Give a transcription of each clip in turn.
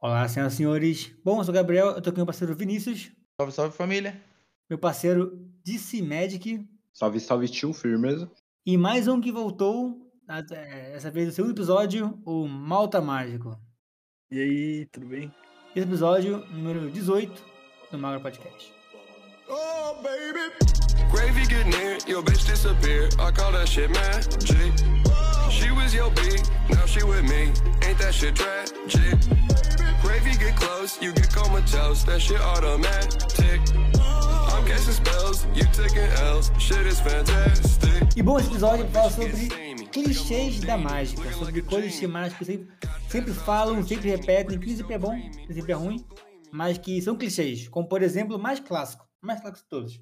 Olá, senhoras e senhores. Bom, eu sou o Gabriel, eu tô aqui com meu parceiro Vinícius, Salve, salve família. meu parceiro DC Magic Salve, salve, tio, firmeza. e mais um que voltou, a- é, dessa vez no segundo episódio, o Malta Mágico. E aí, tudo bem? Esse episódio, número 18 do Magra Podcast. Oh, baby. Gravy get near, your bitch disappear. I call that shit magic. She was your B, now she with me. Ain't that shit tragic? Gravy get close, you get comatose. That shit automatic. I'm casting spells, you taking L's. Shit is fantastic. E bom, esse episódio fala sobre clichês da mágica, sobre coisas que mágicos sempre, sempre falam, sempre repetem, que sempre é bom, sempre é ruim, mas que são clichês, como por exemplo, o mais clássico, o mais clássico de todos.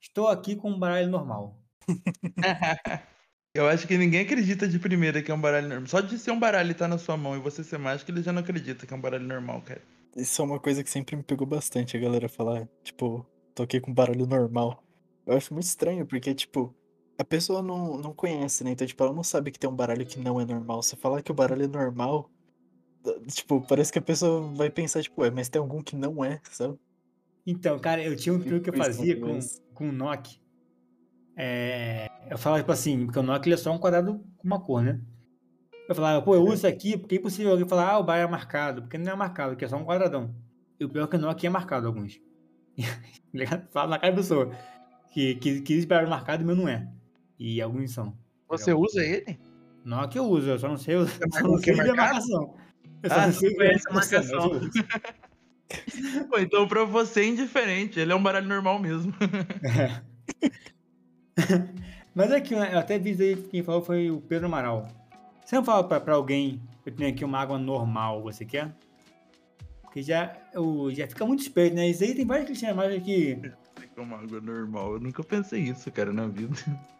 Estou aqui com um baralho normal. Eu acho que ninguém acredita de primeira que é um baralho normal. Só de ser um baralho e tá na sua mão e você ser mágico, ele já não acredita que é um baralho normal, cara. Isso é uma coisa que sempre me pegou bastante, a galera falar, tipo, tô aqui com barulho normal. Eu acho muito estranho, porque, tipo, a pessoa não, não conhece, né? Então, tipo, ela não sabe que tem um baralho que não é normal. Você falar que o baralho é normal, tipo, parece que a pessoa vai pensar, tipo, ué, mas tem algum que não é, sabe? Então, cara, eu tinha um truque que eu fazia com, com o Nock. É, eu falava, tipo assim, porque o Nock ele é só um quadrado com uma cor, né? Eu falava, pô, eu uso isso aqui porque é impossível alguém falar, ah, o bar é marcado, porque não é marcado, que é só um quadradão. E o pior é que o Nock é marcado alguns. Fala na cara da pessoa. Que, que, que existe baralho marcado o meu não é. E alguns são. Você usa ele? Nock eu uso, eu só não sei, eu só marca não é sei a marcação. Eu só Ah, não sei não ver conhece a mas eu marcação. Pô, então pra você é indiferente. Ele é um baralho normal mesmo. Mas que eu até vi aí, quem falou foi o Pedro Amaral. Você não fala pra, pra alguém, eu tenho aqui uma água normal, você quer? Porque já, eu, já fica muito esperto, né? Isso aí tem vários clichês mais que. Uma água normal. Eu nunca pensei isso, cara, na vida.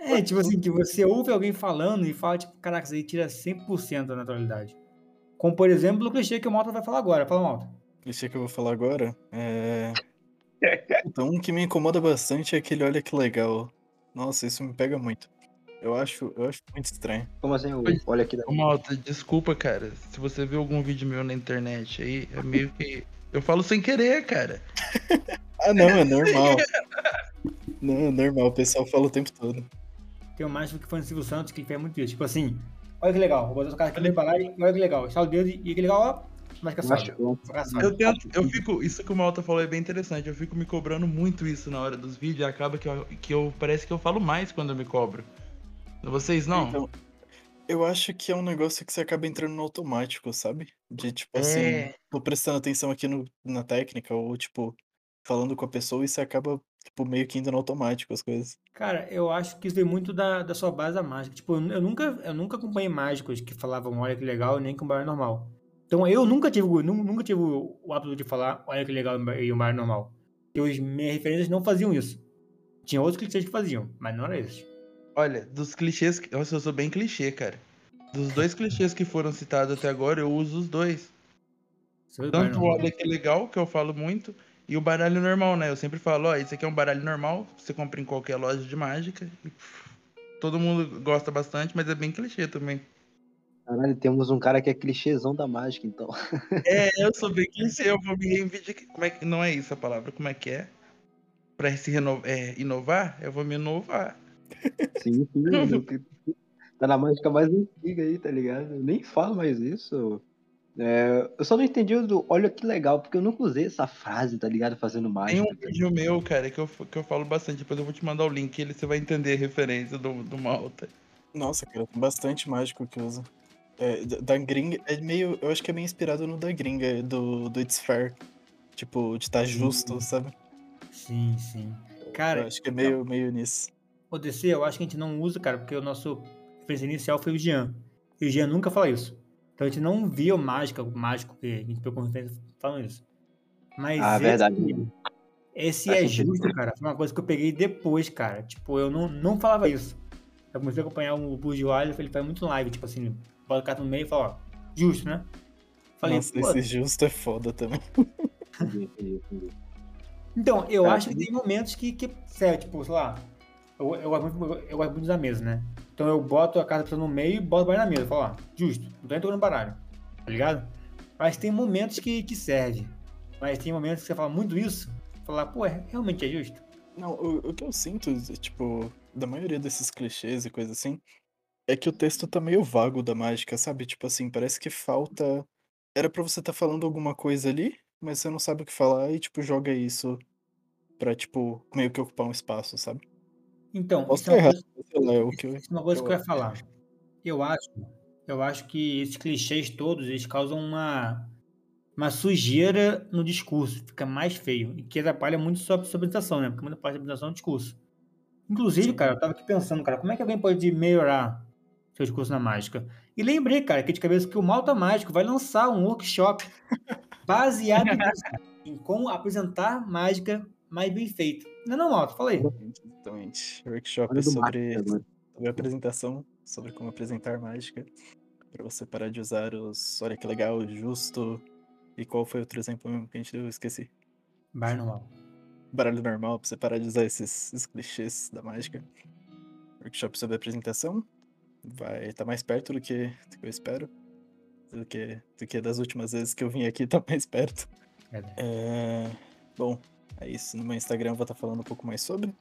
É, tipo assim, que você ouve alguém falando e fala, tipo, caraca, isso aí tira 100% da naturalidade. Como, por exemplo, o clichê que o Malta vai falar agora. Fala, Malta. Esse que eu vou falar agora é. Puta, um que me incomoda bastante é aquele olha que legal. Nossa, isso me pega muito. Eu acho, eu acho muito estranho. Como assim? Olha aqui. da- Ô, Malta, desculpa, cara. Se você viu algum vídeo meu na internet aí, é meio que. Eu falo sem querer, cara. Ah, não, é normal. Não, é normal, o pessoal fala o tempo todo. Tem um mágico que foi no Silvio Santos que fez muito isso. Tipo assim, olha que legal, vou botar o cara aqui no baralho, olha que legal. Estala o dedo e que legal, ó. Mas Eu acho- sobe. eu- tento, eu fico, isso que o Malta falou é bem interessante. Eu fico me cobrando muito isso na hora dos vídeos e acaba que eu, que eu parece que eu falo mais quando eu me cobro. Vocês não? Então, eu acho que é um negócio que você acaba entrando no automático, sabe? De tipo assim, É. tô prestando atenção aqui no, na técnica, ou tipo, falando com a pessoa e você acaba, tipo, meio que indo no automático as coisas. Cara, eu acho que isso vem muito da, da sua base da mágica. Tipo, eu, eu nunca, eu nunca acompanhei mágicos que falavam olha que legal, nem com baralho normal. Então eu nunca tive, o- nu- nunca tive o, o hábito de falar olha que legal e um baralho normal. Porque as minhas referências não faziam isso. Tinha outros clichês que faziam, mas não era esse. Olha, dos clichês. Nossa, eu sou bem clichê, cara. Dos dois clichês que foram citados até agora, eu uso os dois. O Tanto o olha que legal, que eu falo muito, e o baralho normal, né? Eu sempre falo, ó, esse aqui é um baralho normal, você compra em qualquer loja de mágica. e, pff, Todo mundo gosta bastante, mas é bem clichê também. Caralho, temos um cara que é clichêzão da mágica, então. É, eu sou bem clichê, eu vou me reivindicar. Como é que... Não é isso a palavra, como é que é? Pra se reno... é, inovar, eu vou me inovar. Sim, sim. tá na mágica mais antiga aí, tá ligado? Eu nem falo mais isso. É, eu só não entendi o do olha que legal, porque eu nunca usei essa frase, tá ligado? Fazendo Tem mágica. um vídeo meu, cara, que eu, que eu falo bastante. Depois eu vou te mandar o link, ele você vai entender a referência do, do Malta. Nossa, cara, tem bastante mágico que usa. É, da gringa, é meio. Eu acho que é meio inspirado no da gringa, do, do It's Fair. Tipo, de estar justo, sabe? Sim, sim. eu Cara, acho que é meio, meio nisso. o DC eu acho que a gente não usa, cara, porque o nosso referência inicial foi o Jean. E o Jean nunca fala isso. Então a gente não via o mágica, o mágico que a gente pegou como referência falando isso. Mas Ah, esse, verdade. esse é justo, cara. Foi uma coisa que eu peguei depois, cara. Tipo, eu não, não falava isso. Eu comecei a acompanhar o Burjualho, ele faz muito live, tipo assim, bota o cara no meio e fala, ó, justo, né? Falei, Nossa, esse justo é foda também. Então, eu Cara, acho que tem momentos que, que sério, tipo, sei lá, eu, eu, gosto muito- eu gosto muito da mesa, né? Então eu boto a casa da pessoa no meio e boto o baralho na mesa. Falo, ó, justo, não tô nem tocando baralho, tá ligado? Mas tem momentos que, que serve. Mas tem momentos que você fala muito isso, falar, pô, é- realmente é justo. Não, o, o que eu sinto, tipo, da maioria desses clichês e coisa assim, é que o texto tá meio vago da mágica, sabe? Tipo assim, parece que falta. Era pra você tá falando alguma coisa ali, mas você não sabe o que falar e, tipo, joga isso pra, tipo, meio que ocupar um espaço, sabe? Então, Posso isso é errado, coisa, é o que eu. isso é uma coisa que eu ia falar. Eu acho, eu acho que esses clichês todos, eles causam uma, uma sujeira no discurso, fica mais feio, e que atrapalha muito sua, sua apresentação, né? Porque muita parte da apresentação é o discurso. Inclusive, cara, eu tava aqui pensando, cara, como é que alguém pode melhorar seu discurso na mágica? E lembrei, cara, aqui de cabeça que o Malta Mágico vai lançar um workshop baseado nisso, em como apresentar mágica mais bem feita. Não, não, Malta, fala aí. Exatamente, exatamente. Workshop do sobre, sobre apresentação, sobre como apresentar mágica, pra você parar de usar os olha que legal, justo. E qual foi outro exemplo mesmo que a gente deu? Eu esqueci. Bar normal. Baralho normal, pra você parar de usar esses, esses clichês da mágica. Workshop sobre apresentação. Vai estar mais perto do que, do que eu espero. Do que, do que das últimas vezes que eu vim aqui, tá mais perto. Verdade. É, Bom, é isso. No meu Instagram eu vou estar falando um pouco mais sobre.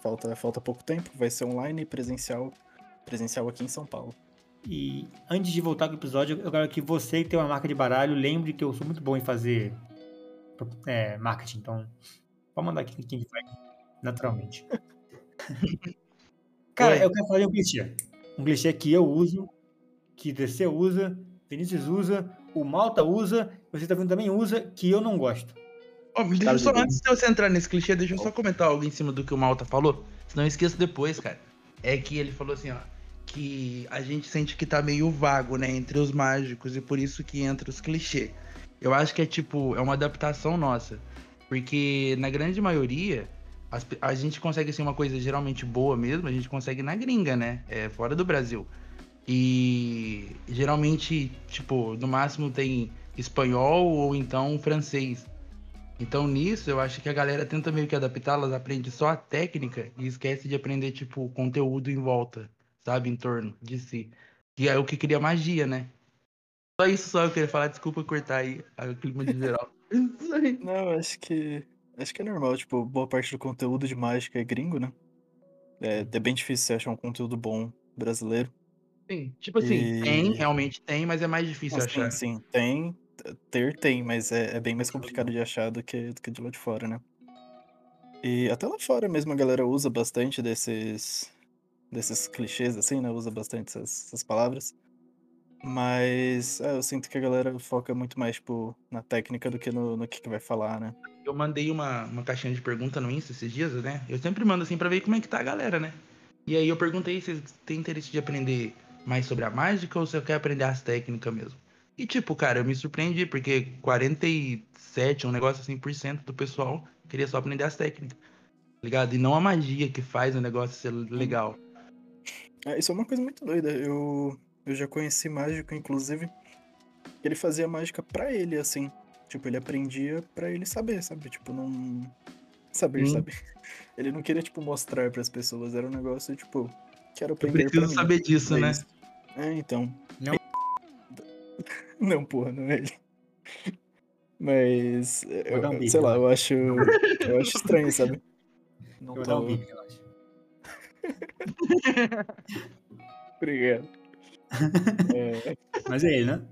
Falta, falta pouco tempo, vai ser online e presencial. Presencial aqui em São Paulo. E antes de voltar com o episódio, eu quero que você que tem uma marca de baralho lembre que eu sou muito bom em fazer é, marketing. Então, pode mandar aqui quem faz naturalmente. Cara, eu quero falar de um clichê. Um clichê que eu uso, que DC usa, Vinícius usa, o Malta usa, você tá vendo também usa, que eu não gosto. Ó, deixa só, antes de você entrar nesse clichê, deixa eu só comentar algo em cima do que o Malta falou. Senão eu esqueço depois, cara. É que ele falou assim, ó. Que a gente sente que tá meio vago, né? Entre os mágicos e por isso que entra os clichês. Eu acho que é tipo, é uma adaptação nossa. Porque na grande maioria, as a gente consegue assim uma coisa geralmente boa mesmo, a gente consegue na gringa, né? É, fora do Brasil. E geralmente, tipo, no máximo tem espanhol ou então francês. Então nisso eu acho que a galera tenta meio que adaptar, elas aprendem só a técnica e esquece de aprender, tipo, o conteúdo em volta, sabe? Em torno de si. Que é o que cria magia, né? Só isso só eu queria falar, desculpa cortar aí o clima de geral. Não, acho que. Acho que é normal, tipo, boa parte do conteúdo de mágica é gringo, né? É, é bem difícil você achar um conteúdo bom brasileiro. Sim, tipo assim, E- tem, realmente tem, mas é mais difícil Não, achar. sim, sim, tem. Ter tem, mas é, é bem mais complicado de achar do que, do que de lá de fora, né? E até lá fora mesmo a galera usa bastante desses. desses clichês, assim, né? Usa bastante essas, essas palavras. Mas é, eu sinto que a galera foca muito mais, tipo, na técnica do que no, no que, que vai falar, né? Eu mandei uma, uma caixinha de pergunta no Insta esses dias, né? Eu sempre mando assim pra ver como é que tá a galera, né? E aí eu perguntei se vocês têm interesse de aprender mais sobre a mágica ou se eu quero aprender as técnicas mesmo. E tipo, cara, eu me surpreendi porque 47, um negócio assim, por cento do pessoal queria só aprender as técnicas. tá Ligado? E não a magia que faz o negócio ser legal. É, isso é uma coisa muito doida. Eu, eu já conheci mágico, inclusive, ele fazia mágica pra ele, assim. Tipo, ele aprendia pra ele saber, sabe? Tipo, não. Saber, Sim. sabe? Ele não queria, tipo, mostrar pras pessoas. Era um negócio, tipo, quero Eu aprender pra preciso mim. saber disso, É né? isso. É, então. Não. Não, porra, não é ele. Mas, eu- um sei lá, vai. eu acho, eu acho estranho, sabe? Não Eu vou dar um tô... bip, relaxa. Obrigado. É, Mas é ele, né?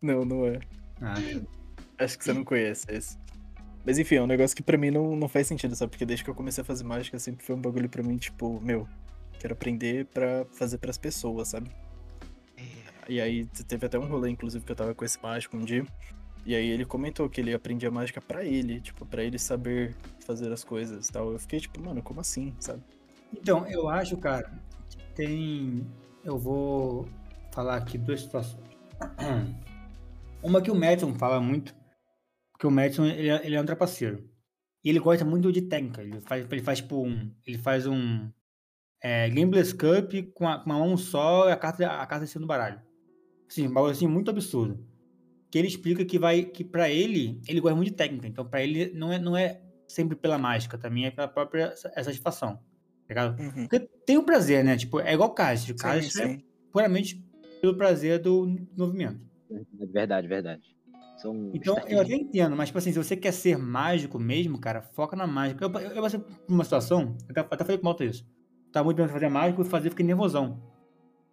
não, não é. Ah, Acho que você não conhece esse. Mas enfim, é um negócio que pra mim não, não faz sentido, sabe? Porque desde que eu comecei a fazer mágica sempre foi um bagulho pra mim, tipo, meu, quero aprender pra fazer pras pessoas, sabe? E aí te- teve até um rolê, inclusive, que eu tava com esse mágico um dia. E aí ele comentou que ele aprendia mágica pra ele, tipo, pra ele saber fazer as coisas e tal. Eu fiquei tipo, mano, como assim, sabe? Então, eu acho, cara, que tem. Eu vou falar aqui duas situações. Uma que o Madison fala muito, porque o Madison ele, é- ele é um trapaceiro. E ele gosta muito de técnica. Ele faz, ele faz tipo um. Ele faz um. É, Gameless Cup com, a, com uma mão só e a carta, a carta sendo baralho. Assim, um bagulho assim muito absurdo. Que ele explica que vai. Que pra ele, ele gosta muito de técnica. Então, pra ele, não é, não é sempre pela mágica, também é pela própria sa- satisfação. Tá ligado? Uhum. Porque tem o prazer, né? Tipo, é igual. Sim, Castro é puramente pelo prazer do movimento. Verdade, verdade. São Então, eu até entendo, mas, tipo assim, se você quer ser mágico mesmo, cara, foca na mágica. Eu, eu, eu passei por uma situação, até, até falei com o Malta isso. Tava muito bem fazer mágico e fazer, fiquei nervosão.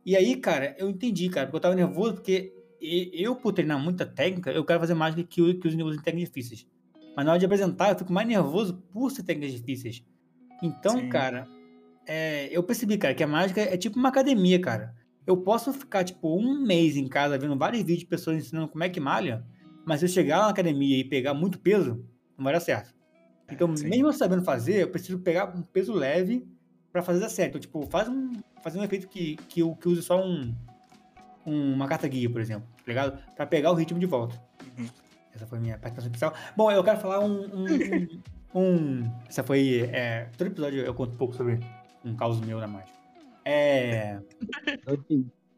E aí, cara, eu entendi, cara, porque eu tava nervoso, porque eu, por treinar muita técnica, eu quero fazer mágica que, que use usem técnicas difíceis. Mas na hora de apresentar, eu fico mais nervoso por ser técnicas difíceis. Então, Sim. cara, é, eu percebi, cara, que a mágica é tipo uma academia, cara. Eu posso ficar, tipo, um mês em casa vendo vários vídeos de pessoas ensinando como é que malha, mas se eu chegar lá na academia e pegar muito peso, não vai dar certo. Então, sim. mesmo eu sabendo fazer, eu preciso pegar um peso leve pra fazer dar certo. Então, tipo, faz um, fazer um efeito que, que, eu- que use só um, um- uma carta guia, por exemplo, tá ligado? Pra pegar o ritmo de volta. Uhum. Essa foi a minha participação especial. Bom, eu quero falar um. um, um- um- essa foi. É, todo episódio eu conto um pouco sobre um caos meu na mágica. É.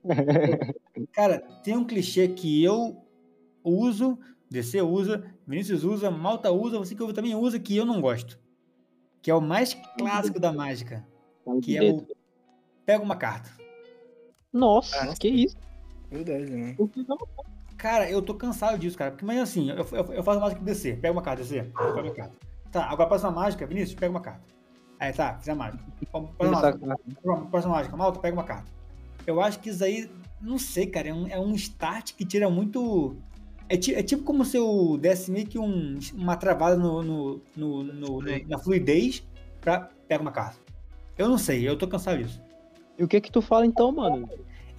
Cara, tem um clichê que eu uso, DC usa, Vinícius usa, Malta usa, você que ouve também usa, que eu não gosto. Que é o mais clássico da mágica. Que é o. Pega uma carta. Nossa, Nossa. que isso? Verdade, né? Cara, eu tô cansado disso, cara. Porque, mas assim, eu, eu, eu faço mágica DC. Pega uma carta, DC. Pega uma carta. Tá, agora próxima mágica, Vinícius, pega uma carta. Aí, tá, fiz a mágica. Próxima mágica, próxima mágica, Malta, pega uma carta. Eu acho que isso aí, não sei, cara, é um, é um start que tira muito. É, ti- é tipo como se eu desse meio que um- uma travada no, no- no- no- na fluidez pra pega uma carta. Eu não sei, eu tô cansado disso. E o que que tu fala então, mano?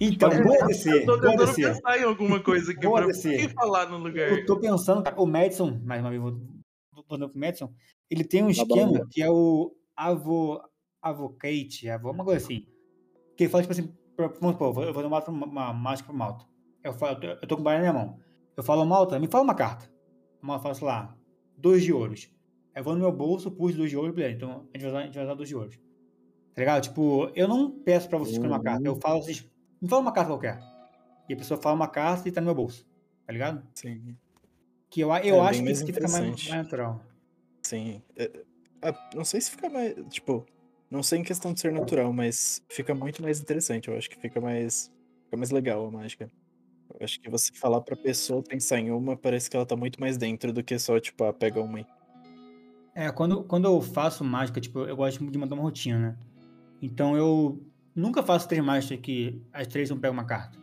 Então, boa DC, Eu tô tentando DC. pensar em alguma coisa aqui Boa, pra quem falar no lugar. Eu tô pensando, cara, o Madison, mais uma vez, vou vou voltando pro Madison, ele tem um Tá bom. esquema que é o avo, avocate, avo, uma coisa assim. Que ele fala, tipo assim, vamos supor, eu vou- vou dar uma, uma, uma mágica pro Malta. Eu, falo, eu tô- eu tô com o baralho na minha mão. Eu falo, Malta, me fala uma carta. Malta fala, sei lá, dois de ouros. Eu vou no meu bolso, puxo dois de ouros, beleza, então a gente vai usar, a gente vai usar dois de ouros. Tá ligado? Tipo, eu não peço pra vocês escolher uma carta, eu falo assim, me fala uma carta qualquer. E a pessoa fala uma carta e tá no meu bolso. Tá ligado? Sim. Que eu, eu É, acho que isso aqui fica mais, mais natural. Sim. É, é, não sei se fica mais. Tipo, não sei em questão de ser natural, mas fica muito mais interessante. Eu acho que fica mais. Fica mais legal a mágica. Eu acho que você falar pra pessoa pensar em uma, parece que ela tá muito mais dentro do que só, tipo, ah, pega uma aí. É, quando, quando eu faço mágica, tipo, eu gosto de manter uma rotina, né? Então eu nunca faço três mágicas que as três não pegam uma carta.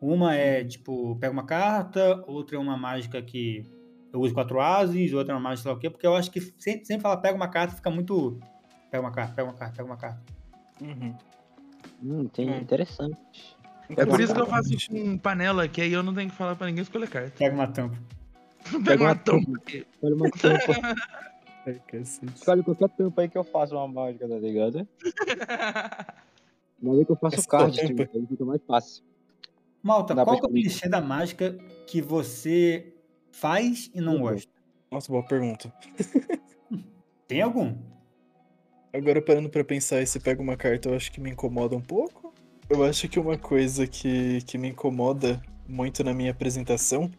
Uma é, tipo, pega uma carta, outra é uma mágica que eu uso quatro ases, outra é uma mágica sei lá o quê, porque eu acho que sempre, sempre falar pega uma carta fica muito. Pega uma carta, pega uma carta, pega uma carta. Uhum. Hum, tem Hum. interessante. É por isso que eu faço Interessante. com panela, que aí eu não tenho que falar pra ninguém escolher carta. Pega uma tampa. Pega uma tampa aqui. Escolhe uma tampa. Escolhe qualquer tampa aí que eu faço uma mágica, tá ligado? Mas aí que eu faço Essa card, tipo, aí fica mais fácil. Malta, Dá qual que é o clichê da mágica que você faz e não gosta? Nossa, boa pergunta. Tem algum? Agora parando pra pensar, e você pega uma carta, eu acho que me incomoda um pouco. Eu acho que uma coisa que, que me incomoda muito na minha apresentação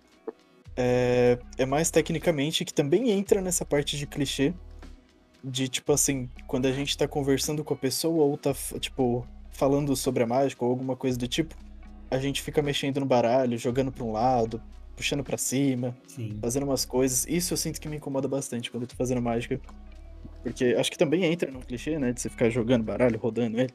é, é mais tecnicamente, que também entra nessa parte de clichê. De tipo assim, quando a gente tá conversando com a pessoa ou tá, tipo, falando sobre a mágica ou alguma coisa do tipo, a gente fica mexendo no baralho, jogando pra um lado, puxando pra cima Sim. fazendo umas coisas. Isso eu sinto que me incomoda bastante quando eu tô fazendo mágica. Porque acho que também entra num clichê, né? De você ficar jogando baralho, rodando ele.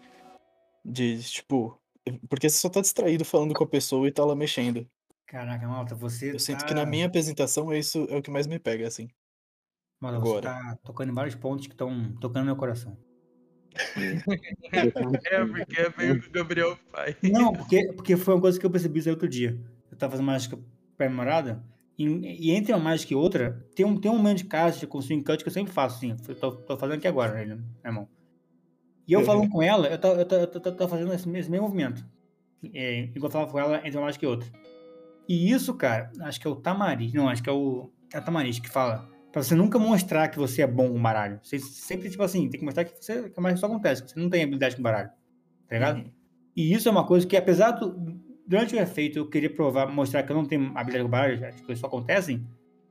De, tipo. Porque você só tá distraído falando com a pessoa e tá lá mexendo. Caraca, Malta, você Eu sinto tá... que na minha apresentação é isso é o que mais me pega, assim. Malta, você agora. tá tocando em vários pontos que estão tocando no meu coração. É, porque é meio que o Gabriel faz. Não, porque, porque foi uma coisa que eu percebi isso aí outro dia. Eu tava fazendo mágica pra namorada, e, e entre uma mágica e outra, tem um, tem um momento de caixa com swing cut que eu sempre faço, assim. Eu tô, tô fazendo aqui agora, né, na mão. E eu Uhum. falando com ela, eu tava, eu tava, eu eu tava fazendo esse, esse mesmo movimento. É, enquanto eu falava com ela entre uma mágica e outra. E isso, cara, acho que é o Tamariz, não, acho que é o, é o Tamariz que fala. Pra você nunca mostrar que você é bom com baralho. Você sempre, tipo assim, tem que mostrar que você que a mágica só acontece, que você não tem habilidade com baralho. Tá ligado? Uhum. E isso é uma coisa que, apesar do. Durante o efeito, eu queria provar, mostrar que eu não tenho habilidade com baralho, as coisas só acontecem.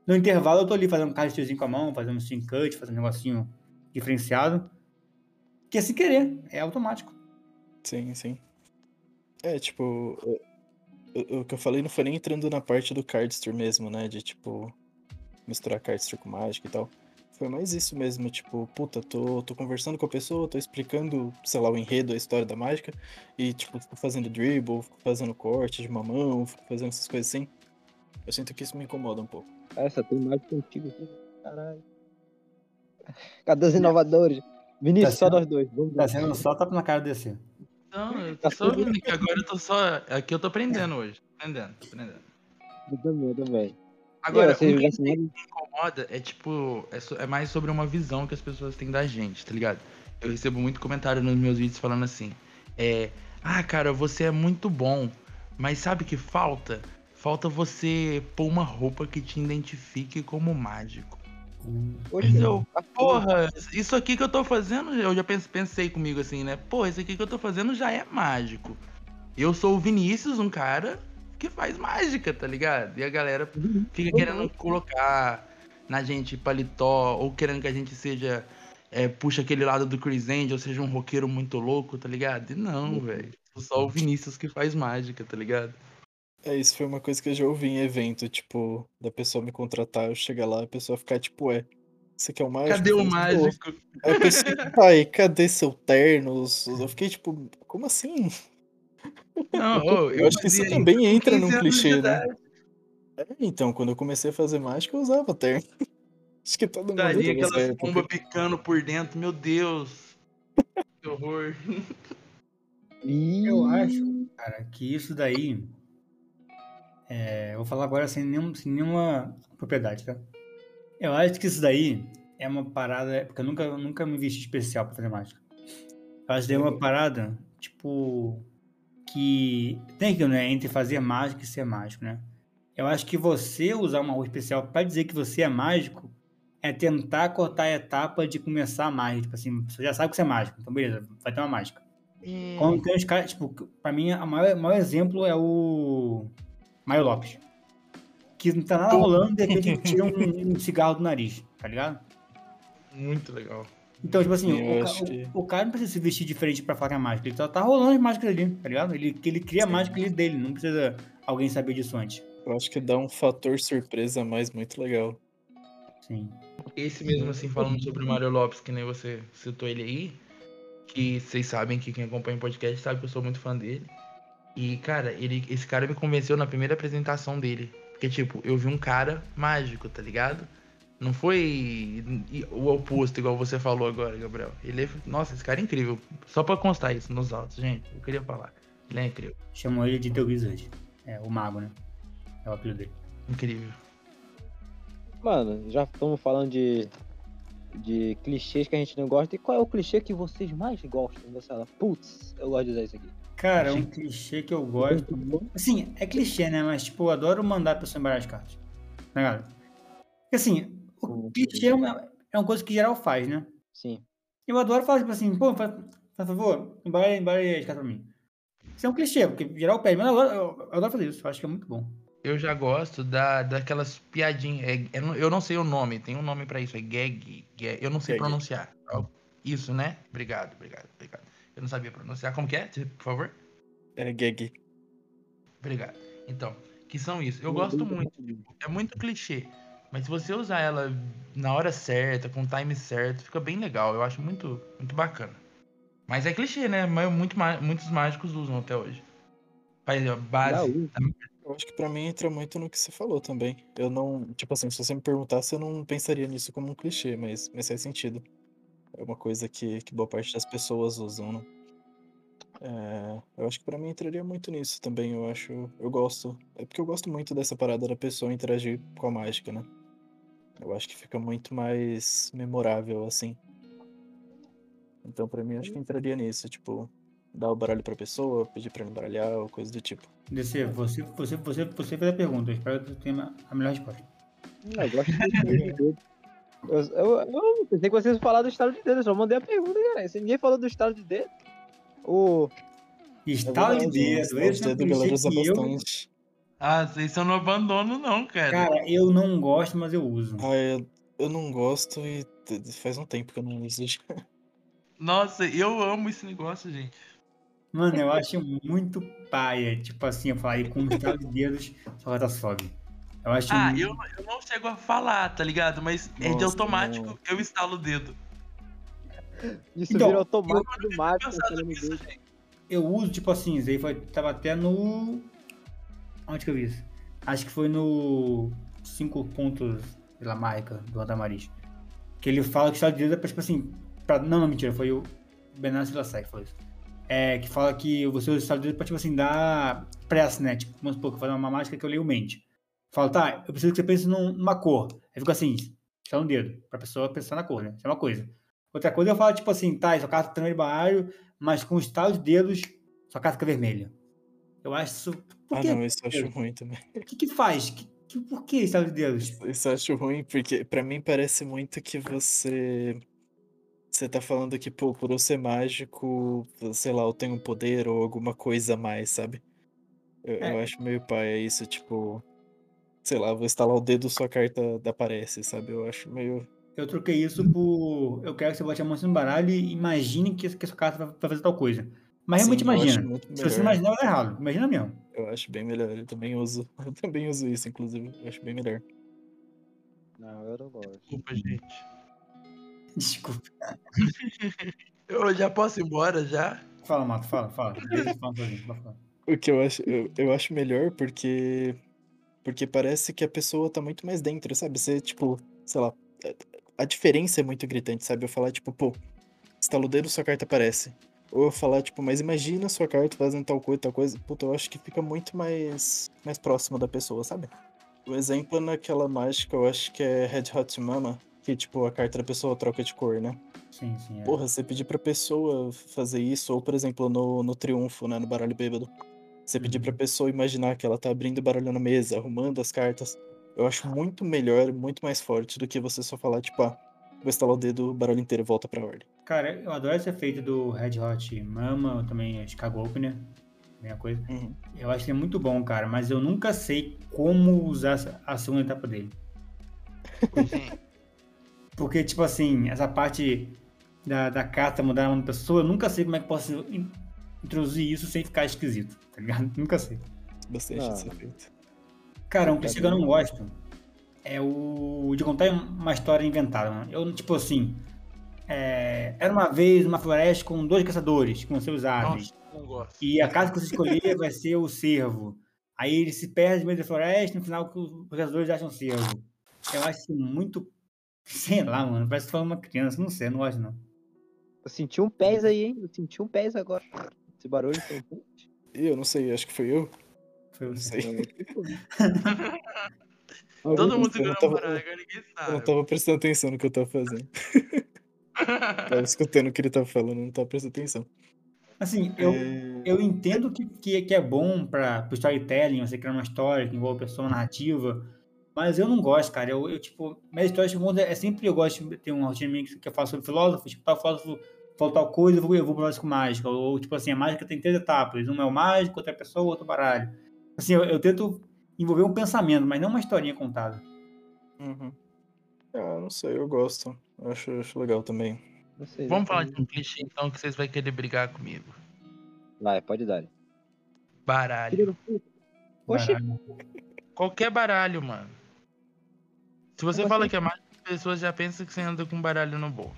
No intervalo, eu tô ali fazendo um castezinho com a mão, fazendo um swing cut, fazendo um negocinho diferenciado. Que é sem querer, é automático. Sim, sim. É, tipo. o, o que eu falei não foi nem entrando na parte do cardster mesmo, né? De tipo, misturar cardster com mágica e tal. Foi mais isso mesmo, tipo, puta, tô, tô conversando com a pessoa, tô explicando, sei lá, o enredo, a história da mágica, e tipo, fico fazendo dribble, fico fazendo corte de mamão, fico fazendo essas coisas assim. Eu sinto que isso me incomoda um pouco. Essa tem mais contigo aqui. Caralho. Cadê os inovadores? Vinícius, Tá só sendo- nós dois. Vamos Tá sendo só tapa na cara desse. Não, eu Tá tô só tudo- vendo que agora eu tô só. Aqui eu tô aprendendo hoje. Aprendendo, tô aprendendo. Eu também, eu também. Agora, E aí, vocês o que me incomoda é tipo. É, so- é mais sobre uma visão que as pessoas têm da gente, tá ligado? Eu recebo muito comentário nos meus vídeos falando assim. É. Ah, cara, você é muito bom. Mas sabe o que falta? Falta você pôr uma roupa que te identifique como mágico. Poxa, Mas eu, porra, isso aqui que eu tô fazendo, eu já pens- pensei comigo assim, né? Porra, isso aqui que eu tô fazendo já é mágico. Eu sou o Vinícius, um cara que faz mágica, tá ligado? E a galera fica querendo colocar na gente paletó, ou querendo que a gente seja. é, puxa aquele lado do Chris Angel, seja um roqueiro muito louco, tá ligado? E não, velho. Sou só o Vinícius que faz mágica, tá ligado? É, isso foi uma coisa que eu já ouvi em evento, tipo, da pessoa me contratar, eu chegar lá, a pessoa ficar tipo, ué, você quer o mágico? Cadê Eu o mágico? Aí a pessoa, pai, cadê seu terno? Eu fiquei tipo, como assim? Não, ô, Eu acho que isso também entra 15 num clichê, né? É, então, quando eu comecei a fazer mágica, eu usava terno. Acho que todo mundo Daria época. bombas picando por dentro, meu Deus. Que horror. Eu acho, cara, que isso daí. É, vou falar agora sem, nenhum, sem nenhuma propriedade, tá? Eu acho que isso daí é uma parada. Porque eu nunca, nunca me vesti especial pra fazer mágica. Eu acho que daí é uma parada, tipo. Que. Tem aquilo, né? Entre fazer mágica e ser mágico, né? Eu acho que você usar uma roupa especial pra dizer que você é mágico é tentar cortar a etapa de começar a mágica. Tipo assim, você já sabe que você é mágico, então beleza, vai ter uma mágica. Quando tem os caras, tipo, pra mim, o maior, maior exemplo é o Maio Lopes. Que não tá nada rolando, de repente ele tira um, um cigarro do nariz, tá ligado? Muito legal. Então, tipo assim, o, ca- acho o- que- o cara não precisa se vestir diferente pra fazer a mágica. Ele só tá rolando as mágicas ali, tá ligado? Ele, que ele cria a Sim. mágica ali dele, não precisa alguém saber disso antes. Eu acho que dá um fator surpresa a mais muito legal. Sim. Esse mesmo, assim, falando sobre o Mário Lopes, que nem você citou ele aí, que vocês sabem que quem acompanha o podcast sabe que eu sou muito fã dele. E, cara, ele, esse cara me convenceu na primeira apresentação dele. Porque, tipo, eu vi um cara mágico, tá ligado? Não foi o oposto, igual você falou agora, Gabriel. Ele é. Nossa, esse cara é incrível. Só pra constar isso nos autos, gente. Eu queria falar. Ele é incrível. Chamam ele de The Wizard. É, o mago, né? É o apelido dele. Incrível. Mano, já estamos falando de, de clichês que a gente não gosta. E qual é o clichê que vocês mais gostam? Você fala, putz, eu gosto de usar isso aqui. Cara, um clichê que eu gosto. Assim, é clichê, né? Mas, tipo, eu adoro mandar a pessoa embaralhar as cartas. Tá ligado? Porque, assim, o clichê é uma, é uma coisa que geral faz, né? Sim. Eu adoro falar, tipo assim, pô, faz, faz favor, embaralha, embaralha as cartas pra mim. Isso é um clichê, porque geral pede, mas eu adoro, eu, adoro fazer isso, eu acho que é muito bom. Eu já gosto da, daquelas piadinhas. é- é eu não sei o nome, tem um nome pra isso, é gag. gag, eu não sei Gag. pronunciar. Isso, né? Obrigado, obrigado, obrigado. Eu não sabia pronunciar. Como que é? Por favor? É gag. Obrigado. Então, que são isso. Eu gosto muito. É muito clichê. Mas se você usar ela na hora certa, com o time certo, fica bem legal. Eu acho muito, muito bacana. Mas é clichê, né? Mas muito, muitos mágicos usam até hoje. Base. Eu acho que pra mim entra muito no que você falou também. Eu não. Tipo assim, se você me perguntasse, eu não pensaria nisso como um clichê, mas, mas faz sentido. É uma coisa que, que boa parte das pessoas usam, né? É, eu acho que pra mim entraria muito nisso também. Eu acho. Eu gosto. É porque eu gosto muito dessa parada da pessoa interagir com a mágica, né? Eu acho que fica muito mais memorável assim. Então pra mim eu acho que entraria nisso, tipo, dar o baralho pra pessoa, pedir pra embaralhar ou coisa do tipo. DC, você, você, você, você fez a pergunta, eu espero que você tenha a melhor resposta. Eu gosto de. Eu, eu, eu pensei que vocês iam falar do estado de dedo, eu só mandei a pergunta, cara. Se ninguém falou do estado de dedo, o. Estalo de dedo, galera clichê usa que eu, bastante. Ah, vocês eu não abandono, não, cara. cara, eu não gosto, mas eu uso. Ah, eu, eu não gosto e faz um tempo que eu não uso. já. Nossa, eu amo esse negócio, gente. Mano, eu acho muito paia. Tipo assim, eu falei com um estalo de dedos, sua carta sobe. Eu acho Ah, muito- eu, eu não chego a falar, tá ligado? Mas é de Nossa, automático, não. eu instalo o dedo. Isso Então, vira automático Eu do nisso, dele. gente. eu uso, tipo assim, isso aí foi, tava até no. Onde que eu vi isso? Acho que foi no 5 pontos pela marca do Andamariz. Que ele fala que o estado de dedo é pra, tipo assim. Pra, não, não, mentira, foi o Benassi Lassac que falou isso. É, que fala que você usa o estado de dedo pra, tipo assim, dar pressa, né? Tipo, vamos supor que eu vou fazer uma mágica que eu leio mente. Fala, tá, eu preciso que você pense num- numa cor. Aí fica assim, está no dedo, pra pessoa pensar na cor, né? Isso é uma coisa. Outra coisa eu falo, tipo assim, tá, sua carta também de baralho, mas com o estalo de dedos, sua carta fica vermelha. Eu acho isso. Por Ah, não, isso eu acho ruim também. O que que faz? Que, que, por que estalo de dedos? Isso eu acho ruim, porque pra mim parece muito que você. Você tá falando que, pô, por eu ser mágico, sei lá, eu tenho um poder ou alguma coisa a mais, sabe? Eu, eu É. acho meio pai isso, tipo. Sei lá, vou instalar o dedo, sua carta aparece, sabe? Eu acho meio. Eu troquei isso por. Eu quero que você bote a mão no baralho e imagine que, que a sua carta vai, fazer tal coisa. Mas realmente Sim, imagina. Se você imaginar, vai dar errado. Imagina mesmo. Eu acho bem melhor. Eu também uso. Eu também uso isso, inclusive. Eu acho bem melhor. Não, eu não gosto. Desculpa, gente. Desculpa. Eu já posso ir embora já? Fala, Mato, fala, fala. O que eu acho, eu, eu acho melhor porque porque parece que a pessoa tá muito mais dentro, sabe? Você, tipo, sei lá, a- a diferença é muito gritante, sabe? Eu falar, tipo, pô, estala o dedo, sua carta aparece. Ou eu falar, tipo, mas imagina sua carta fazendo tal coisa, tal coisa. Puta, eu acho que fica muito mais, mais próximo da pessoa, sabe? O exemplo é naquela mágica, eu acho que é Red Hot Mama, que, tipo, a carta da pessoa troca de cor, né? Sim, sim. É. Porra, você pedir pra pessoa fazer isso, ou por exemplo, no, no triunfo, né, no baralho bêbado. Você pedir pra Uhum. pessoa imaginar que ela tá abrindo o baralho na mesa, arrumando as cartas. Eu acho muito melhor, muito mais forte do que você só falar, tipo, ah, vou estalar o dedo, o baralho inteiro volta pra ordem. Cara, eu adoro esse efeito do Red Hot Mama, também é Chicago Opener, mesma coisa. Uhum. Eu acho que é muito bom, cara, mas eu nunca sei como usar essa- a segunda etapa dele. Porque, tipo assim, essa parte da, da carta mudar a mão da pessoa, eu nunca sei como é que posso introduzir isso sem ficar esquisito, tá ligado? Nunca sei. Bastante Ah. esse efeito. Cara, um que Tá eu não gosto é o de contar uma história inventada, mano. Eu, tipo assim, é, era uma vez uma floresta com dois caçadores, com seus aves. Nossa, não gosto. E a casa que você escolher vai ser o cervo. Aí ele se perde no meio da floresta, no final os caçadores acham o cervo. Eu acho isso muito. Sei lá, mano. Parece que foi uma criança, não sei, não gosto não. Eu senti um pés aí, hein? Eu senti um pés agora. Esse barulho foi eu não sei, acho que foi eu. Foi Não você. sei. Todo Eu mundo não segurando tava- o baralho, agora ninguém Eu não sabe. tava prestando atenção no que eu tava fazendo. Tava escutando o que ele tava falando, não tava prestando atenção. Assim, eu, É, eu entendo que, que, que é bom para o storytelling, você criar uma história que envolve pessoa narrativa, mas eu não gosto, cara. Eu, eu tipo, minhas histórias que eu conto é sempre eu gosto de ter uma rotina minha que eu falo sobre filósofos, tipo, tal filósofo falou tal coisa, eu vou, eu vou pro lógico mágica. Ou, tipo assim, a mágica tem três etapas. Uma é o mágico, outra é a pessoa, outro baralho. Assim, eu, eu tento envolver um pensamento, mas não uma historinha contada. Uhum. Ah, não sei, eu gosto. Eu Acho, acho legal também. Não sei. Vamos falar de um clichê então que vocês vão querer brigar comigo. Vai, pode dar. Baralho. Oxi. Baralho. Qualquer baralho, mano. Se você Como fala assim? que é mágico, pessoas já pensam que você anda com um baralho no bolso.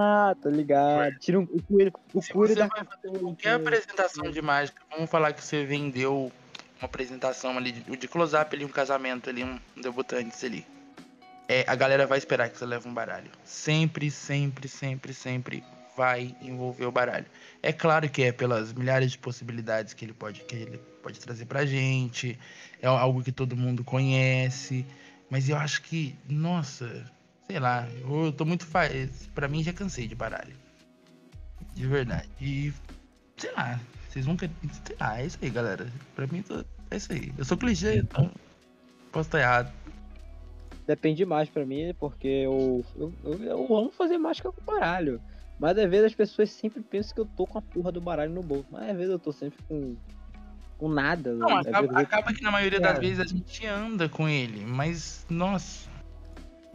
Ah, tá ligado. Tira um, o coelho, o Se coelho você da vai fazer qualquer apresentação de mágica, vamos falar que você vendeu uma apresentação ali de, de close-up ali, um casamento ali, um debutante ali. É, a galera vai esperar que você leve um baralho. Sempre, sempre, sempre, sempre vai envolver o baralho. É claro que é pelas milhares de possibilidades que ele pode, que ele pode trazer pra gente. É algo que todo mundo conhece. Mas eu acho que, nossa, sei lá, eu tô muito. Fa... Pra mim já cansei de baralho. De verdade. E, sei lá, vocês nunca. Sei lá, é isso aí, galera. Pra mim tô- é isso aí. Eu sou clichê, então. Posso estar errado. Depende mais pra mim, porque eu, eu, eu, eu amo fazer mágica com baralho. Mas às vezes as pessoas sempre pensam que eu tô com a porra do baralho no bolso. Mas às vezes eu tô sempre com, com nada. Não, acaba, acaba que na maioria das Cara. vezes a gente anda com ele, mas, nossa.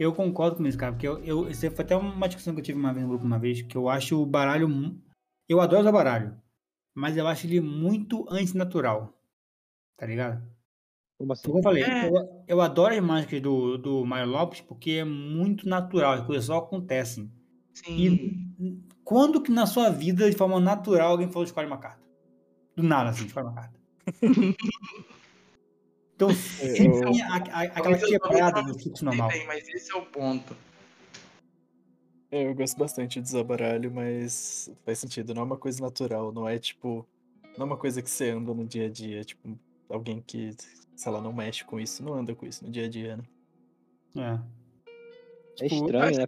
Eu concordo com isso, cara, porque eu, eu, isso foi até uma discussão que eu tive uma vez no grupo uma vez, que eu acho o baralho. Eu adoro usar baralho. mas eu acho ele muito antinatural. Tá ligado? Como assim? Como eu falei, É. eu, eu adoro as mágicas do, do Mario Lopes porque é muito natural, as coisas só acontecem. Sim. E quando que na sua vida, de forma natural, alguém falou escolhe uma carta? Do nada, assim, escolhe uma carta. Então, sempre eu- tem a- a- aquela quebrada do fluxo normal. bem, mas esse é o ponto. É, eu gosto bastante de usar baralho, mas faz sentido, não é uma coisa natural, não é tipo. Não é uma coisa que você anda no dia a dia, tipo, alguém que, sei lá, não mexe com isso, não anda com isso no dia a dia, né? É. É Tipo, estranho, eu né?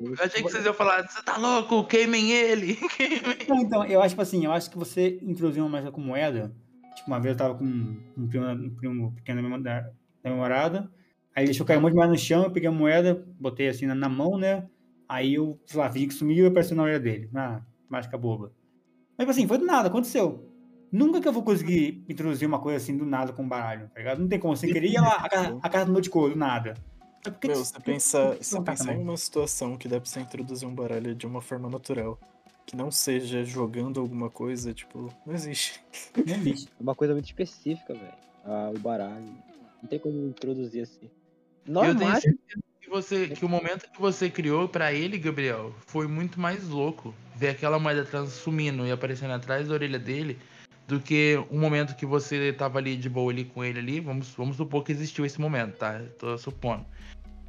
Eu achei que vocês iam falar, você tá louco? Queimem ele! Queimem. Não, então, eu acho tipo assim, eu acho que você introduzir uma mágica com moeda, tipo, uma vez eu tava com um primo, um primo pequeno da namorada, aí deixou cair um monte de moeda no chão, eu peguei a moeda, botei assim na, na mão, né, aí eu, sei lá, fingi que sumiu e apareceu na orelha dele. Ah, mágica boba. Mas tipo assim, foi do nada, aconteceu. Nunca que eu vou conseguir introduzir uma coisa assim do nada com baralho, tá ligado? Não tem como, sem querer, ia lá, a, ca- a carta mudou de cor, do nada. É Meu, você pensa, você tá pensar em uma situação que dá pra você introduzir um baralho de uma forma natural, que não seja jogando alguma coisa, tipo, não existe. Não existe. É uma coisa muito específica, velho. Ah, o baralho. Não tem como introduzir assim. Eu Normal, tenho certeza que, você, que o momento que você criou pra ele, Gabriel, foi muito mais louco. Ver aquela moeda transsumindo e aparecendo atrás da orelha dele do que o momento que você tava ali de boa ali com ele ali. Vamos, vamos supor que existiu esse momento, tá? Eu Tô supondo.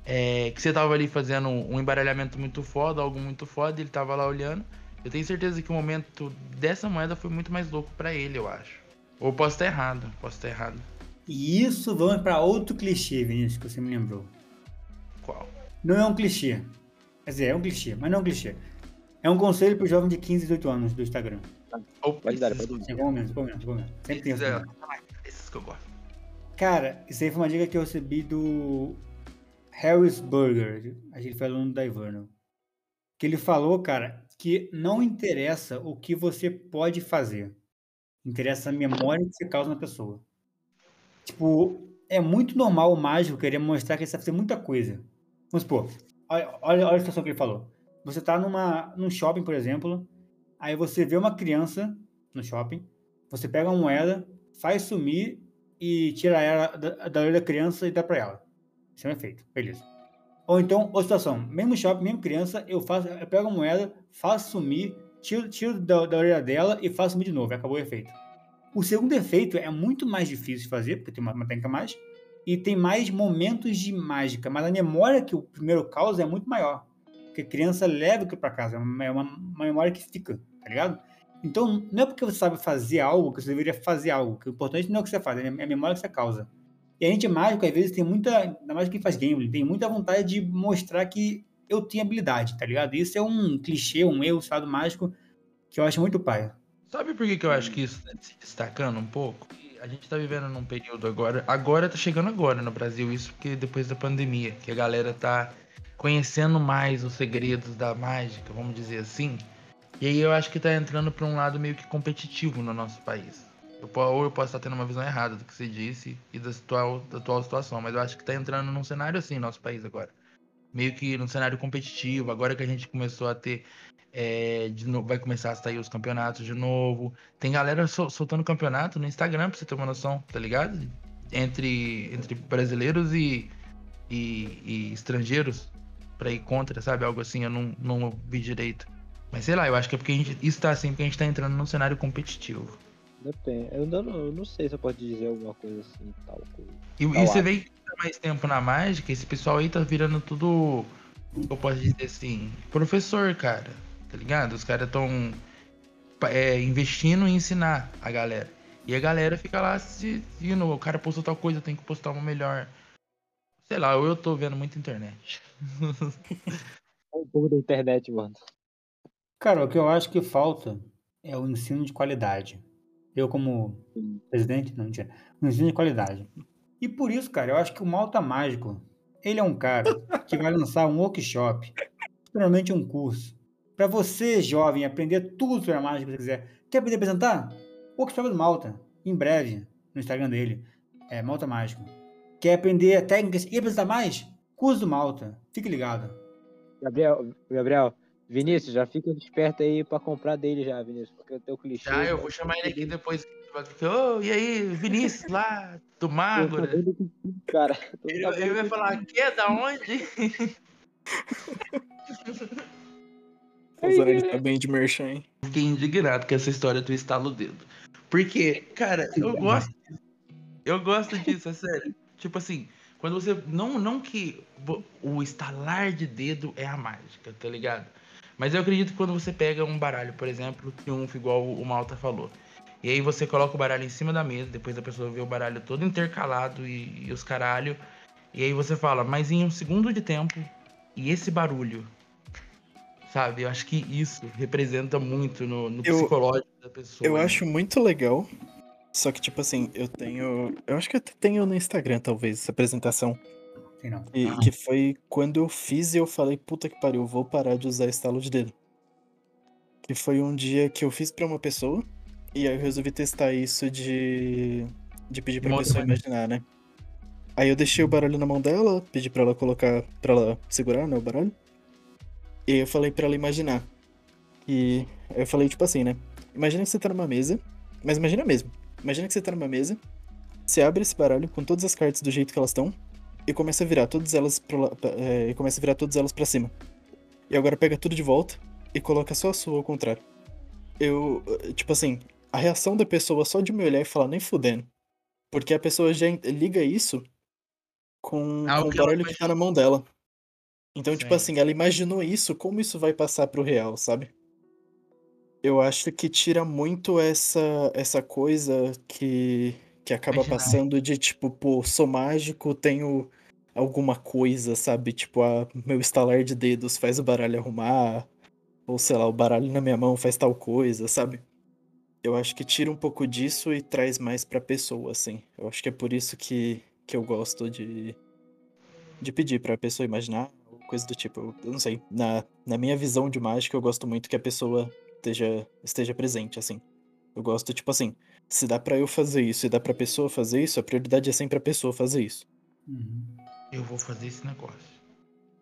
É, que você tava ali fazendo um embaralhamento muito foda, algo muito foda, e ele tava lá olhando. Eu tenho certeza que o momento dessa moeda foi muito mais louco pra ele, eu acho. Ou posso estar errado, posso estar errado. E isso vamos pra outro clichê, Vinícius, que você me lembrou. Qual? Não é um clichê. Quer dizer, é um clichê, mas não é um clichê. É um conselho pro jovem de 15 e 18 anos do Instagram. Ou Pode dar, pode dar. Chegou menos, chegou menos, chegou menos. Sempre tem esses, é, esses que eu gosto. Cara, isso aí foi uma dica que eu recebi do Harris Burger. A gente foi aluno da Ivano. Que ele falou, cara, que não interessa o que você pode fazer. Interessa a memória que você causa na pessoa. Tipo, é muito normal o mágico querer mostrar que ele sabe fazer muita coisa. Vamos supor, olha, olha, a situação que ele falou. Você tá numa, num shopping, por exemplo, aí você vê uma criança no shopping, você pega uma moeda, faz sumir e tira ela da, da da criança e dá pra ela. Isso é um efeito, beleza. Ou então, outra situação, mesmo shopping, mesmo criança, eu faço, eu pego a moeda, faço sumir, tiro, tiro da, da orelha dela e faço sumir de novo, acabou o efeito. O segundo efeito é muito mais difícil de fazer, porque tem uma, uma técnica mais, e tem mais momentos de mágica, mas a memória que o primeiro causa é muito maior. Porque a criança leva aquilo pra casa, é uma, é uma, uma memória que fica, tá ligado? Então, não é porque você sabe fazer algo que você deveria fazer algo, que o importante não é o que você faz, é a memória que você causa. E a gente mágico, às vezes, tem muita, ainda mais quem faz gambling, tem muita vontade de mostrar que eu tenho habilidade, tá ligado? Isso é um clichê, um erro, estado mágico, que eu acho muito paia. Sabe por que, que eu acho que isso tá se destacando um pouco? A gente tá vivendo num período agora. Agora tá chegando agora no Brasil, isso porque depois da pandemia, que a galera tá conhecendo mais os segredos da mágica, vamos dizer assim. E aí eu acho que tá entrando pra um lado meio que competitivo no nosso país. Eu, ou eu posso estar tendo uma visão errada do que você disse e da, atual, da atual situação, mas eu acho que tá entrando num cenário assim no nosso país agora. Meio que num cenário competitivo, agora que a gente começou a ter é, de novo, vai começar a sair os campeonatos de novo. Tem galera sol- soltando campeonato no Instagram, pra você ter uma noção, tá ligado? Entre, entre brasileiros e, e, e estrangeiros pra ir contra, sabe? Algo assim, eu não, não vi direito. Mas sei lá, eu acho que é porque a gente, isso tá assim, porque a gente tá entrando num cenário competitivo. Depende. Eu não, eu não sei se eu posso dizer alguma coisa assim, tal coisa. E, e Eu você acho. vê que tá mais tempo na mágica, esse pessoal aí tá virando tudo, eu posso dizer assim, professor, cara. Tá ligado? Os caras tão é, investindo em ensinar a galera. E a galera fica lá se vindo, o cara postou tal coisa, tem que postar uma melhor. Sei lá, eu tô vendo muita internet. Um pouco da internet, mano. Cara, o que eu acho que falta é o ensino de qualidade. Eu, como presidente, não tinha. Um ensino de qualidade. E por isso, cara, eu acho que o Malta Mágico, ele é um cara que vai lançar um workshop, provavelmente um curso, para você, jovem, aprender tudo sobre a mágica que você quiser. Quer aprender a apresentar? Workshop do Malta, em breve, no Instagram dele. É Malta Mágico. Quer aprender técnicas e apresentar mais? Curso do Malta. Fique ligado. Gabriel, Gabriel, Vinícius, já fica esperto aí pra comprar dele já, Vinícius, porque o teu clichê. Já, eu vou chamar ele aqui depois. Ô, e aí, Vinícius, lá do Mago, né? Cara, Ele, ele vai falar, que? Da onde? O Zanelli tá bem de merchan, hein? Fiquei indignado com essa história do estalo o dedo. Porque, cara, eu gosto. Eu gosto disso, é sério. Tipo assim, quando você. Não, não que o estalar de dedo é a mágica, tá ligado? Mas eu acredito que quando você pega um baralho, por exemplo, triunfo, igual o Malta falou. E aí você coloca o baralho em cima da mesa, depois a pessoa vê o baralho todo intercalado e, e os caralho. E aí você fala, mas em um segundo de tempo, e esse barulho? Sabe? Eu acho que isso representa muito no, no Eu- psicológico da pessoa. Eu né? acho muito legal. Só que, tipo assim, eu tenho. Eu acho que eu tenho no Instagram, talvez, essa apresentação. Não. E, Ah. Que foi quando eu fiz e eu falei, puta que pariu, vou parar de usar estalo de dedo. Que foi um dia que eu fiz pra uma pessoa. E aí eu resolvi testar isso de. De pedir pra Uma outra pessoa imaginar, né? Aí eu deixei o baralho na mão dela, pedi pra ela colocar. pra ela segurar, né, o baralho. E eu falei pra ela imaginar. E eu falei, tipo assim, né? Imagina que você tá numa mesa, mas imagina mesmo. Imagina que você tá numa mesa, você abre esse baralho com todas as cartas do jeito que elas estão e começa a virar todas elas pro, é, e começa a virar todas elas para cima. E agora pega tudo de volta e coloca só a sua ao contrário. Eu, tipo assim, a reação da pessoa só de me olhar e falar nem fudendo. Porque a pessoa já liga isso com, Algo com o baralho que tá na mão dela. Então, tipo Sim. assim, ela imaginou isso, como isso vai passar pro real, sabe? Eu acho que tira muito essa, essa coisa que, que acaba Imaginar. passando de tipo, pô, sou mágico, tenho alguma coisa, sabe? Tipo, a meu estalar de dedos faz o baralho arrumar, ou sei lá, o baralho na minha mão faz tal coisa, sabe? Eu acho que tira um pouco disso e traz mais pra pessoa, assim. Eu acho que é por isso que, que eu gosto de, de pedir pra pessoa imaginar, coisa do tipo. Eu não sei. Na, na minha visão de mágica, eu gosto muito que a pessoa esteja, esteja presente, assim. Eu gosto, tipo assim, se dá pra eu fazer isso e dá pra pessoa fazer isso, a prioridade é sempre a pessoa fazer isso. Uhum. Eu vou fazer esse negócio.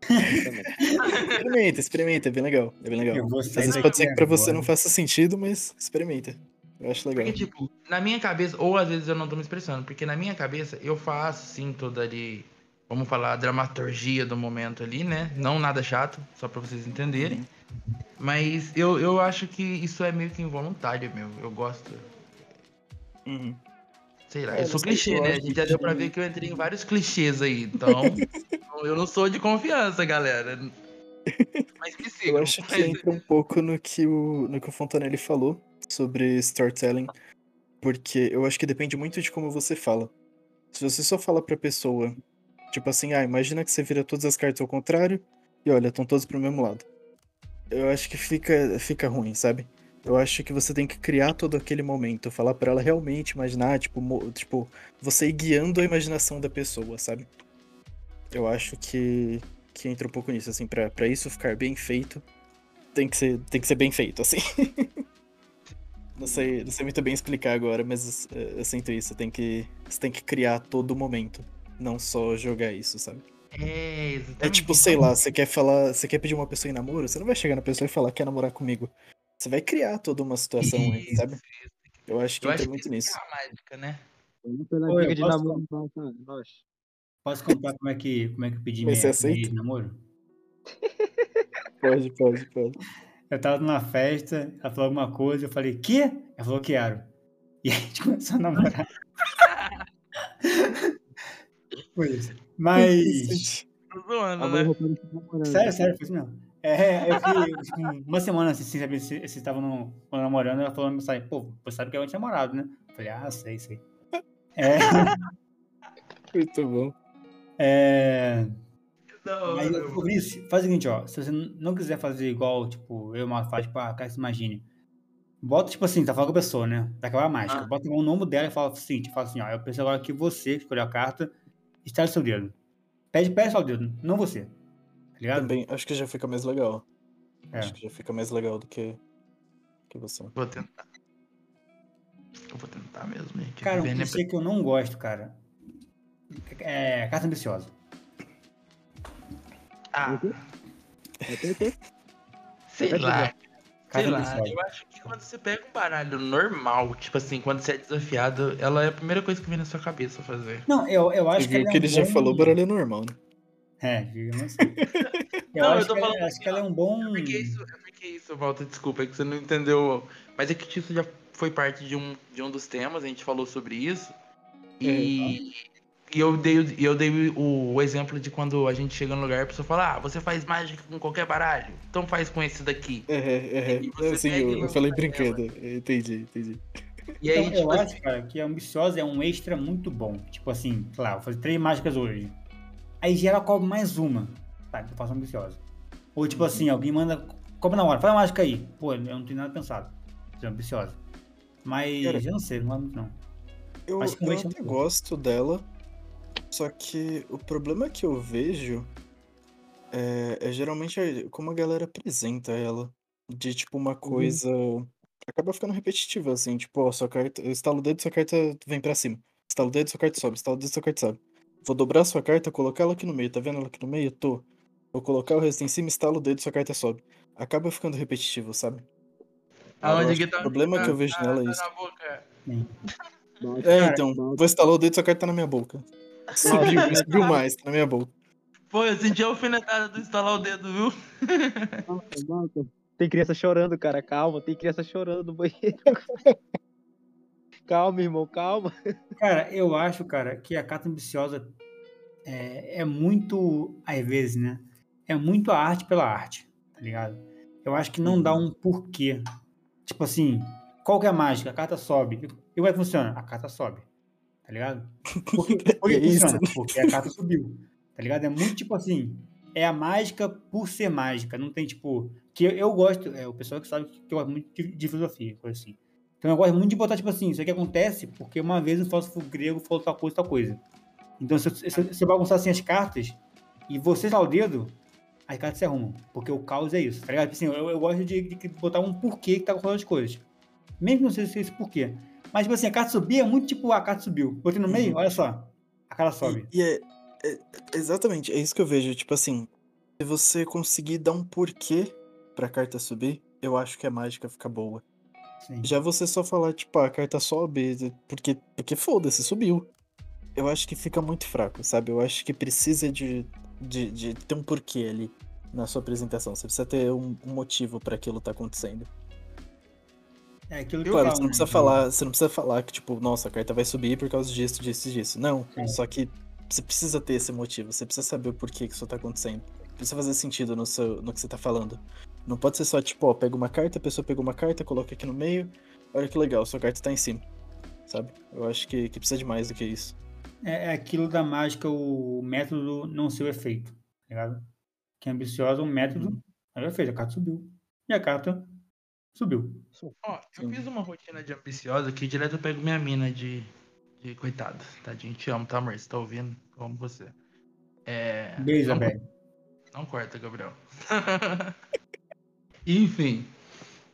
Experimenta, experimenta, é bem legal. É bem legal. Às vezes pode ser que pra você agora. não faça sentido, mas experimenta. Eu acho legal. Porque, tipo, na minha cabeça, ou às vezes eu não tô me expressando, porque na minha cabeça eu faço, sim, toda ali, vamos falar, a dramaturgia do momento ali, né? Não nada chato, só pra vocês entenderem. Mas eu, eu acho que isso é meio que involuntário, meu. Eu gosto. Uhum. Sei lá, É, eu sou não sei, clichê, eu né? A gente já deu pra ver que eu entrei em vários clichês aí. Então, eu não sou de confiança, galera. Mas me sigam. Eu acho que entra um pouco no que o, no que o Fontanelli falou sobre storytelling, porque eu acho que depende muito de como você fala. Se você só fala pra pessoa, tipo assim, ah, imagina que você vira todas as cartas ao contrário e olha, estão todos pro mesmo lado. Eu acho que fica, fica ruim, sabe? Eu acho que você tem que criar todo aquele momento, falar pra ela realmente imaginar, tipo, tipo, você ir guiando a imaginação da pessoa, sabe? Eu acho que, que entra um pouco nisso, assim, pra, pra isso ficar bem feito, tem que ser, tem que ser bem feito, assim. não, sei, não sei muito bem explicar agora, mas eh, eu sinto isso. Tem que, você tem que criar todo momento, não só jogar isso, sabe? É, exatamente. É tipo, sei lá, você quer falar, você quer pedir uma pessoa em namoro, você não vai chegar na pessoa e falar quer namorar comigo. Você vai criar toda uma situação aí, sabe? isso. Eu acho que Eu entra acho que muito isso nisso. é a mágica, né? Oi, eu de posso namoro. Nós. Posso contar como é que, como é que eu pedi minha, você minha aceita? de namoro? Pode, pode, pode. Eu tava numa festa, ela falou alguma coisa, eu falei, quê? Ela falou, quero. E aí a gente começou a namorar. Foi isso. Mas. Tô zoando, né? parecer namorando. Sério, sério, foi isso mesmo. É, eu fiquei tipo, uma semana assim, sem saber se se estavam no- namorando. Ela falou na mensagem, pô, você sabe que é o namorado, né? Eu falei, ah, sei, sei. É, Muito bom. é, hora, eu descobri isso. Faz o seguinte, ó. Se você não quiser fazer igual, tipo, eu uma faz, tipo, ah, cara, se imagine. Bota, tipo assim, tá falando com a pessoa, né? Daquela mágica. Ah. Bota o nome dela e fala o seguinte, fala assim, ó, eu penso agora que você que escolheu a carta, está seu dedo. Pede, pede só o dedo, não você. Tá ligado? Também, acho que já fica mais legal. É. Acho que já fica mais legal do que, que você. Vou tentar. Eu vou tentar mesmo, gente. Cara, um Viver, né? clichê que eu não gosto, cara. É carta ambiciosa. Ah, o? Sei lá. Sei lá, eu acho que quando você pega um baralho normal, tipo assim, quando você é desafiado, ela é a primeira coisa que vem na sua cabeça fazer. Não, eu, eu acho Você que viu ela é que um ele já bom- falou baralho é normal, né? É, digamos assim. Eu Não, eu acho, tô que, falando ela- acho que ela é um bom. Por que isso, por que isso, Walter? Desculpa, é que você não entendeu. Mas é que isso já foi parte de um, de um dos temas, a gente falou sobre isso. E, e eu dei, o- eu dei o, o exemplo de quando a gente chega no lugar e a pessoa fala, ah, você faz mágica com qualquer baralho, então faz com esse daqui. É, é, é. Assim, pega e eu, eu falei brincando. Entendi, entendi. E aí, Então, eu tipo acho, assim, cara, que a ambiciosa é um extra muito bom. Tipo assim, sei lá, vou fazer três mágicas hoje. Aí geral cobra mais uma. Tá, então eu faço ambiciosa. Ou tipo assim, alguém manda. Cobra na hora, faz a mágica aí. Pô, eu não tenho nada pensado. É ambiciosa. Mas Cara, eu não sei, não vai muito não. Eu, que eu vai até gosto dela, só que o problema que eu vejo é, é geralmente como a galera apresenta ela. De tipo uma coisa. Acaba ficando repetitiva, assim, tipo, ó, sua carta. Estala o dedo, sua carta vem pra cima. Estala o dedo, sua carta sobe. Estala o dedo, sua carta sobe. Vou dobrar sua carta, colocar ela aqui no meio. Tá vendo ela aqui no meio? Tô. Vou colocar o resto em cima, estala o dedo, sua carta sobe. Acaba ficando repetitivo, sabe? aonde que tá o problema que eu vejo tá- nela é tá isso. na boca. É, então, vou estalar o dedo, sua carta tá na minha boca. Subiu, subiu mais, tá na minha boca. Pô, eu senti a alfinetada do instalar o dedo, viu? Tem criança chorando, cara. Calma, tem criança chorando no banheiro. calma, irmão, calma. Cara, eu acho, cara, que a carta ambiciosa é, é muito, às vezes, né? É muito a arte pela arte, tá ligado? Eu acho que não dá um porquê. Tipo assim, qual que é a mágica? A carta sobe. E como é que funciona? A carta sobe, tá ligado? Por que, por que É isso. funciona? Porque a carta subiu, tá ligado? É muito tipo assim, é a mágica por ser mágica. Não tem tipo. Que eu, eu gosto, é o pessoal que sabe que eu gosto muito de, de filosofia, coisa assim. Então eu gosto muito de botar, tipo assim, isso aqui acontece porque uma vez um filósofo grego falou tal coisa, tal coisa. Então se você bagunçar assim as cartas e você lá o dedo, as cartas se arrumam. Porque o caos é isso, tá ligado? Tipo Assim, eu, eu gosto de, de botar um porquê que tá acontecendo as coisas. Mesmo que não seja esse porquê. Mas, tipo assim, a carta subir é muito tipo, a carta subiu. Botei no meio, olha só. A cara sobe. E, e é, é- Exatamente, é isso que eu vejo. Tipo assim, se você conseguir dar um porquê pra carta subir, eu acho que a mágica fica boa. Sim. Já você só falar, tipo, ah, a carta sobe, porque, porque foda-se, subiu. Eu acho que fica muito fraco, sabe? Eu acho que precisa de, de, de ter um porquê ali na sua apresentação. Você precisa ter um, um motivo pra aquilo tá acontecendo. É aquilo que Claro, eu você falo, não né? precisa falar, você não precisa falar que, tipo, nossa, a carta vai subir por causa disso, disso e disso. Não, Sim. só que você precisa ter esse motivo, você precisa saber o porquê que isso tá acontecendo. Precisa fazer sentido no, seu, no que você tá falando. Não pode ser só, tipo, ó, pega uma carta, a pessoa pegou uma carta, coloca aqui no meio, olha que legal, sua carta tá em cima. Sabe? Eu acho que, que precisa de mais do que isso. É, é aquilo da mágica, o método não ser o efeito, tá ligado? Que é ambiciosa, o método é o efeito. A carta subiu. E a carta subiu. Ó, eu Sim. fiz uma rotina de ambiciosa que direto eu pego minha mina de, de coitada. Tadinho, te amo, tá, amor? Você tá ouvindo? Eu amo você. É. Beijo, não, não corta, Gabriel. Enfim.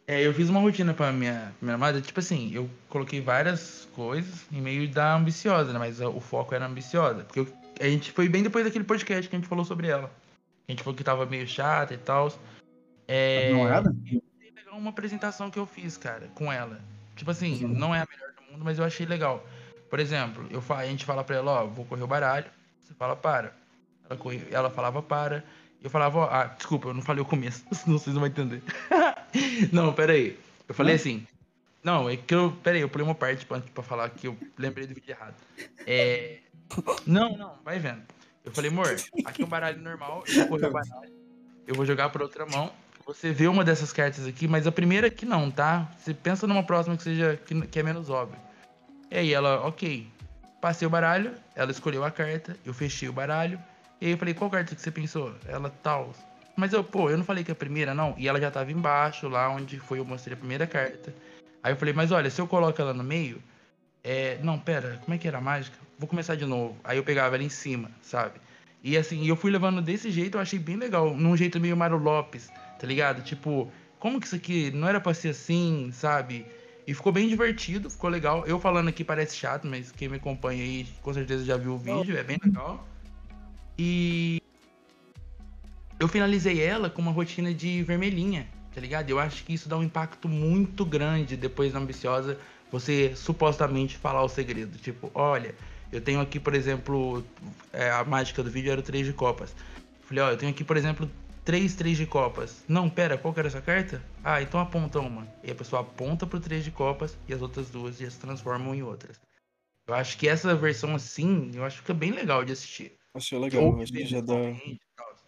é, eu fiz uma rotina pra minha, minha amada. Tipo assim, eu coloquei várias coisas em meio da ambiciosa, né? Mas o foco era ambiciosa. Porque eu- a gente foi bem depois daquele podcast que a gente falou sobre ela. A gente falou que tava meio chata e tal. É, eu achei legal uma apresentação que eu fiz, cara, com ela. Tipo assim, Uhum. não é a melhor do mundo, mas eu achei legal. Por exemplo, eu, a gente fala pra ela, ó, vou correr o baralho. Você fala, para. Ela, corre- ela falava, para. Eu falava, ó, ah, desculpa, eu não falei o começo, senão vocês não vão entender. não, pera aí. Eu falei assim. Não, é que eu. Pera aí, eu pulei uma parte pra, pra falar que eu lembrei do vídeo errado. É. Não, não, vai vendo. Eu falei, amor, aqui é um baralho normal, eu vou baralho. Eu vou jogar pra outra mão. Você vê uma dessas cartas aqui, mas a primeira aqui não, tá? Você pensa numa próxima que seja que, que é menos óbvio. E aí ela, ok. Passei o baralho, ela escolheu a carta, eu fechei o baralho. E aí eu falei, qual carta que você pensou? Ela, tal. Mas eu, pô, eu não falei que é a primeira, não. E ela já tava embaixo, lá onde foi eu mostrei a primeira carta. Aí eu falei, mas olha, se eu coloco ela no meio, é. Não, pera, como é que era a mágica? Vou começar de novo. Aí eu pegava ela em cima, sabe? E assim, eu fui levando desse jeito, eu achei bem legal. Num jeito meio Mário Lopes, tá ligado? Tipo, como que isso aqui não era pra ser assim, sabe? E ficou bem divertido, ficou legal. Eu falando aqui parece chato, mas quem me acompanha aí com certeza já viu o vídeo, é bem legal. E eu finalizei ela com uma rotina de vermelhinha. tá ligado? Eu acho que isso dá um impacto muito grande depois na ambiciosa você supostamente falar o segredo. Tipo, olha, eu tenho aqui, por exemplo, é, a mágica do vídeo era o 3 de copas. Falei, ó, eu tenho aqui, por exemplo, três 3 de copas. Não, pera, qual que era essa carta? Ah, então aponta uma. E a pessoa aponta pro 3 de copas e as outras duas já se transformam em outras. Eu acho que essa versão assim, eu acho que é bem legal de assistir. Achei legal, acho que já dá,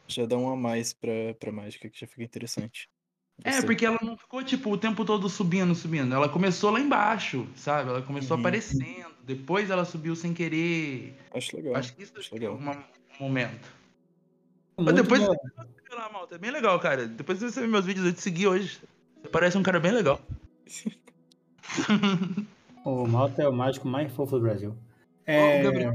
já dá um a mais pra, pra mágica, que já fica interessante. É, Gostei. porque ela não ficou, tipo, o tempo todo subindo, subindo. Ela começou lá embaixo, sabe? Ela começou Uhum. aparecendo. Depois ela subiu sem querer. Acho legal. Acho que isso acho legal. um momento. Muito depois- boa. Sei lá, malta, é bem legal, cara. Depois você ver meus vídeos, eu te segui hoje. Você parece um cara bem legal. O Malta é o mágico mais fofo do Brasil. É, o Gabriel,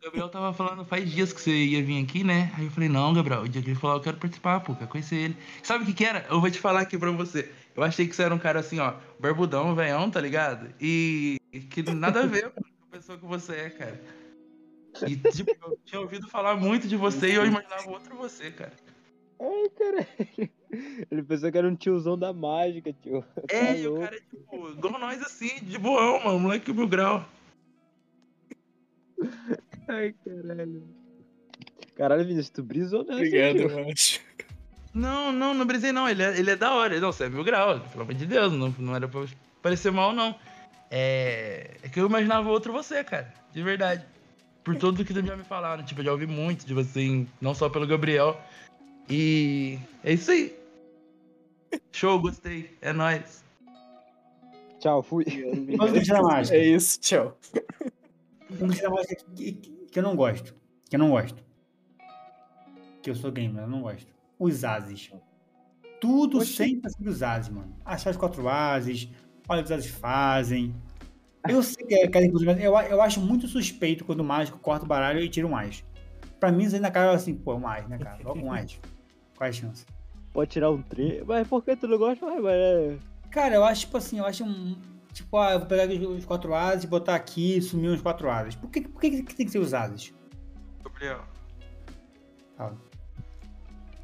o Gabriel tava falando faz dias que você ia vir aqui, né? Aí eu falei, não, Gabriel, o dia que ele falou, eu quero participar, pô, quero conhecer ele. Sabe o que que era? Eu vou te falar aqui pra você. Eu achei que você era um cara assim, ó, barbudão, veião, tá ligado? E que nada a ver com a pessoa que você é, cara. E, tipo, eu tinha ouvido falar muito de você e eu imaginava outro você, cara. Ai, caralho. Ele pensou que era um tiozão da mágica, tio. É, Tá e o cara é tipo, igual nós assim, de boão, mano, moleque mil grau. Ai, caralho. Caralho, Vinícius, tu brisou nessa, Obrigado, acho. Não, não, não brisei não. Ele é, ele é da hora. Não, você é mil grau, pelo amor de Deus. Não, não era pra parecer mal, não. É, é que eu imaginava outro você, cara. De verdade. Por tudo que já me falaram. Tipo, eu já ouvi muito de você, em- não só pelo Gabriel. E é isso aí. Show, gostei. É nóis. Tchau, fui. Vamos deixar a mágica. É isso, tchau. Vamos deixar a mágica que, eu não gosto. Que eu não gosto. Que eu sou gamer, eu não gosto. Os ases. Tudo Oxi. sempre sobre os ases, mano. Achar os quatro ases, olha o que os ases fazem. Eu sei que é cada inclusive, eu, eu acho muito suspeito quando o mágico corta o baralho e tira um as. Pra mim, isso aí na cara assim, pô, um as, né, cara? Logo um as. Qual é a chance? Pode tirar um 3. Mas por que tu não gosta? Mas, mas é. Cara, eu acho, tipo assim, eu acho um. Tipo, ah, eu vou pegar os quatro ases e botar aqui e sumir os quatro ases. Por que, por que, que tem que ser os ases? Gabriel. Fala.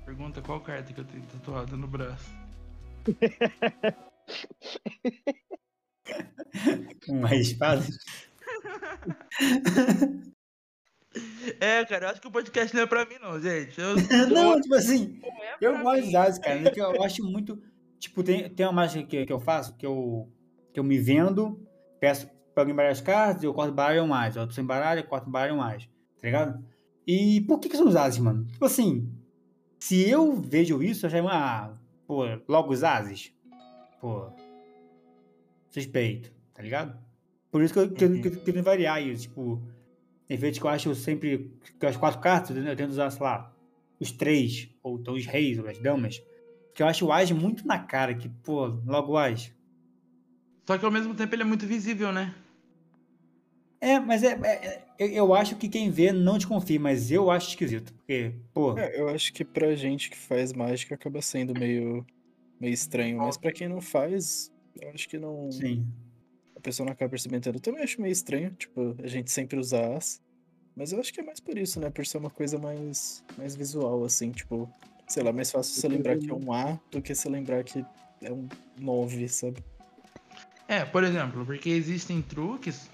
Pergunta qual carta que eu tenho tatuada no braço. Uma espada? É, cara, eu acho que o podcast não é pra mim, não, gente. Eu, Não, tipo assim, é eu gosto de ases, cara. né, Eu acho muito. Tipo, tem, tem uma mágica que, que eu faço, que eu, que eu me vendo, peço pra alguém embaralhar as cartas, eu corto baralho ou mais. Eu tô sem baralho, eu corto baralho ou mais. Tá ligado? E por que, que são os ases, mano? Tipo assim, se eu vejo isso, eu já. Ah, pô, logo os ases. Pô. Suspeito, tá ligado? Por isso que eu, que que eu tento variar isso. Tipo, em vez de que eu acho sempre que as quatro cartas, eu tento usar, sei lá, os três, ou então os reis, ou as damas. Porque eu acho o As muito na cara, que, pô, logo o As. Só que ao mesmo tempo ele é muito visível, né? É, mas é, é- é- eu, eu acho que quem vê não desconfia, mas eu acho esquisito. Porque, pô, É, eu acho que pra gente que faz mágica acaba sendo meio, meio estranho, mas pra quem não faz, eu acho que não. sim. A pessoa não acaba percebendo. Eu também acho meio estranho, tipo, a gente sempre usar as. Mas eu acho que é mais por isso, né? Por ser uma coisa mais, mais visual, assim, tipo, sei lá, mais fácil você lembrar que é um A do que você lembrar que é um 9, sabe? É, por exemplo, porque existem truques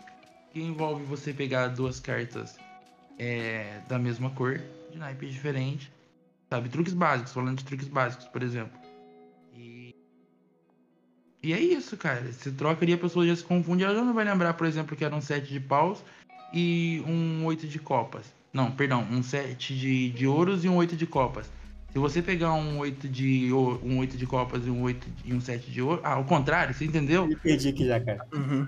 que envolvem você pegar duas cartas é, da mesma cor, de naipes diferentes. Sabe? Truques básicos, falando de truques básicos, por exemplo. E. E é isso, cara. Você troca ali, a pessoa já se confunde. Ela já não vai lembrar, por exemplo, que era um 7 de paus e um 8 de copas. Não, perdão, um 7 de, de ouros e um 8 de copas. Se você pegar um 8 de, ou- um 8 de copas e um, 8 de- e um 7 de ouro. Ah, ao contrário, você entendeu? Me perdi aqui já, cara. Uhum.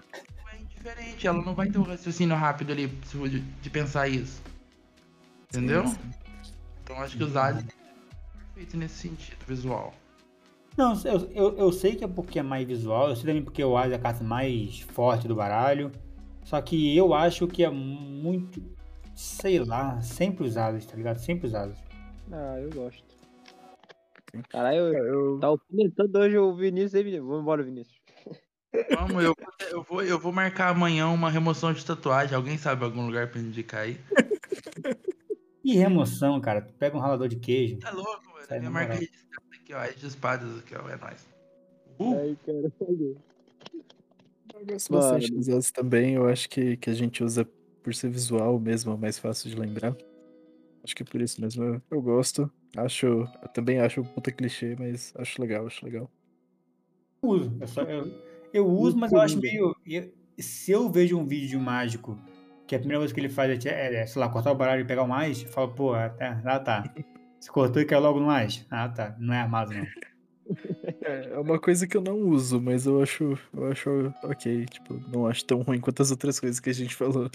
é indiferente, ela não vai ter um raciocínio rápido ali de, de pensar isso. Entendeu? Sim, sim. Então acho que os aliens é perfeito nesse sentido visual. Não, eu, eu, eu sei que é porque é mais visual, eu sei também porque o As é a carta mais forte do baralho. Só que eu acho que é muito, sei lá, sempre usados, tá ligado? Sempre usados. Ah, eu gosto. Caralho, eu, Eu, tá alfinetando hoje o Vinícius aí, Vinícius. Vamos embora, Vinícius. Vamos, eu, eu, vou, eu vou marcar amanhã uma remoção de tatuagem. Alguém sabe algum lugar pra indicar aí? E remoção, cara. Tu pega um ralador de queijo. Tá louco, Sai minha na marca moral. registrada aqui, ó. É de espadas aqui, ó. É nóis. Uh, Ai, caralho. Eu gosto Mano. bastante dos As também. Eu acho que, que a gente usa por ser visual mesmo, é mais fácil de lembrar. Acho que por isso mesmo eu, eu gosto. Acho. Eu também acho um puta clichê, mas acho legal, acho legal. Eu uso. Eu, só- eu- eu uso, mas eu acho meio. eu- se eu vejo um vídeo de um mágico que a primeira coisa que ele faz é, é, é, sei lá, cortar o baralho e pegar o mais, eu falo, pô, ah, tá. Ah, tá. Você cortou e caiu logo no mais? Ah, tá. Não é armado, não. É, é uma coisa que eu não uso, mas eu acho, eu acho ok. Tipo, não acho tão ruim quanto as outras coisas que a gente falou.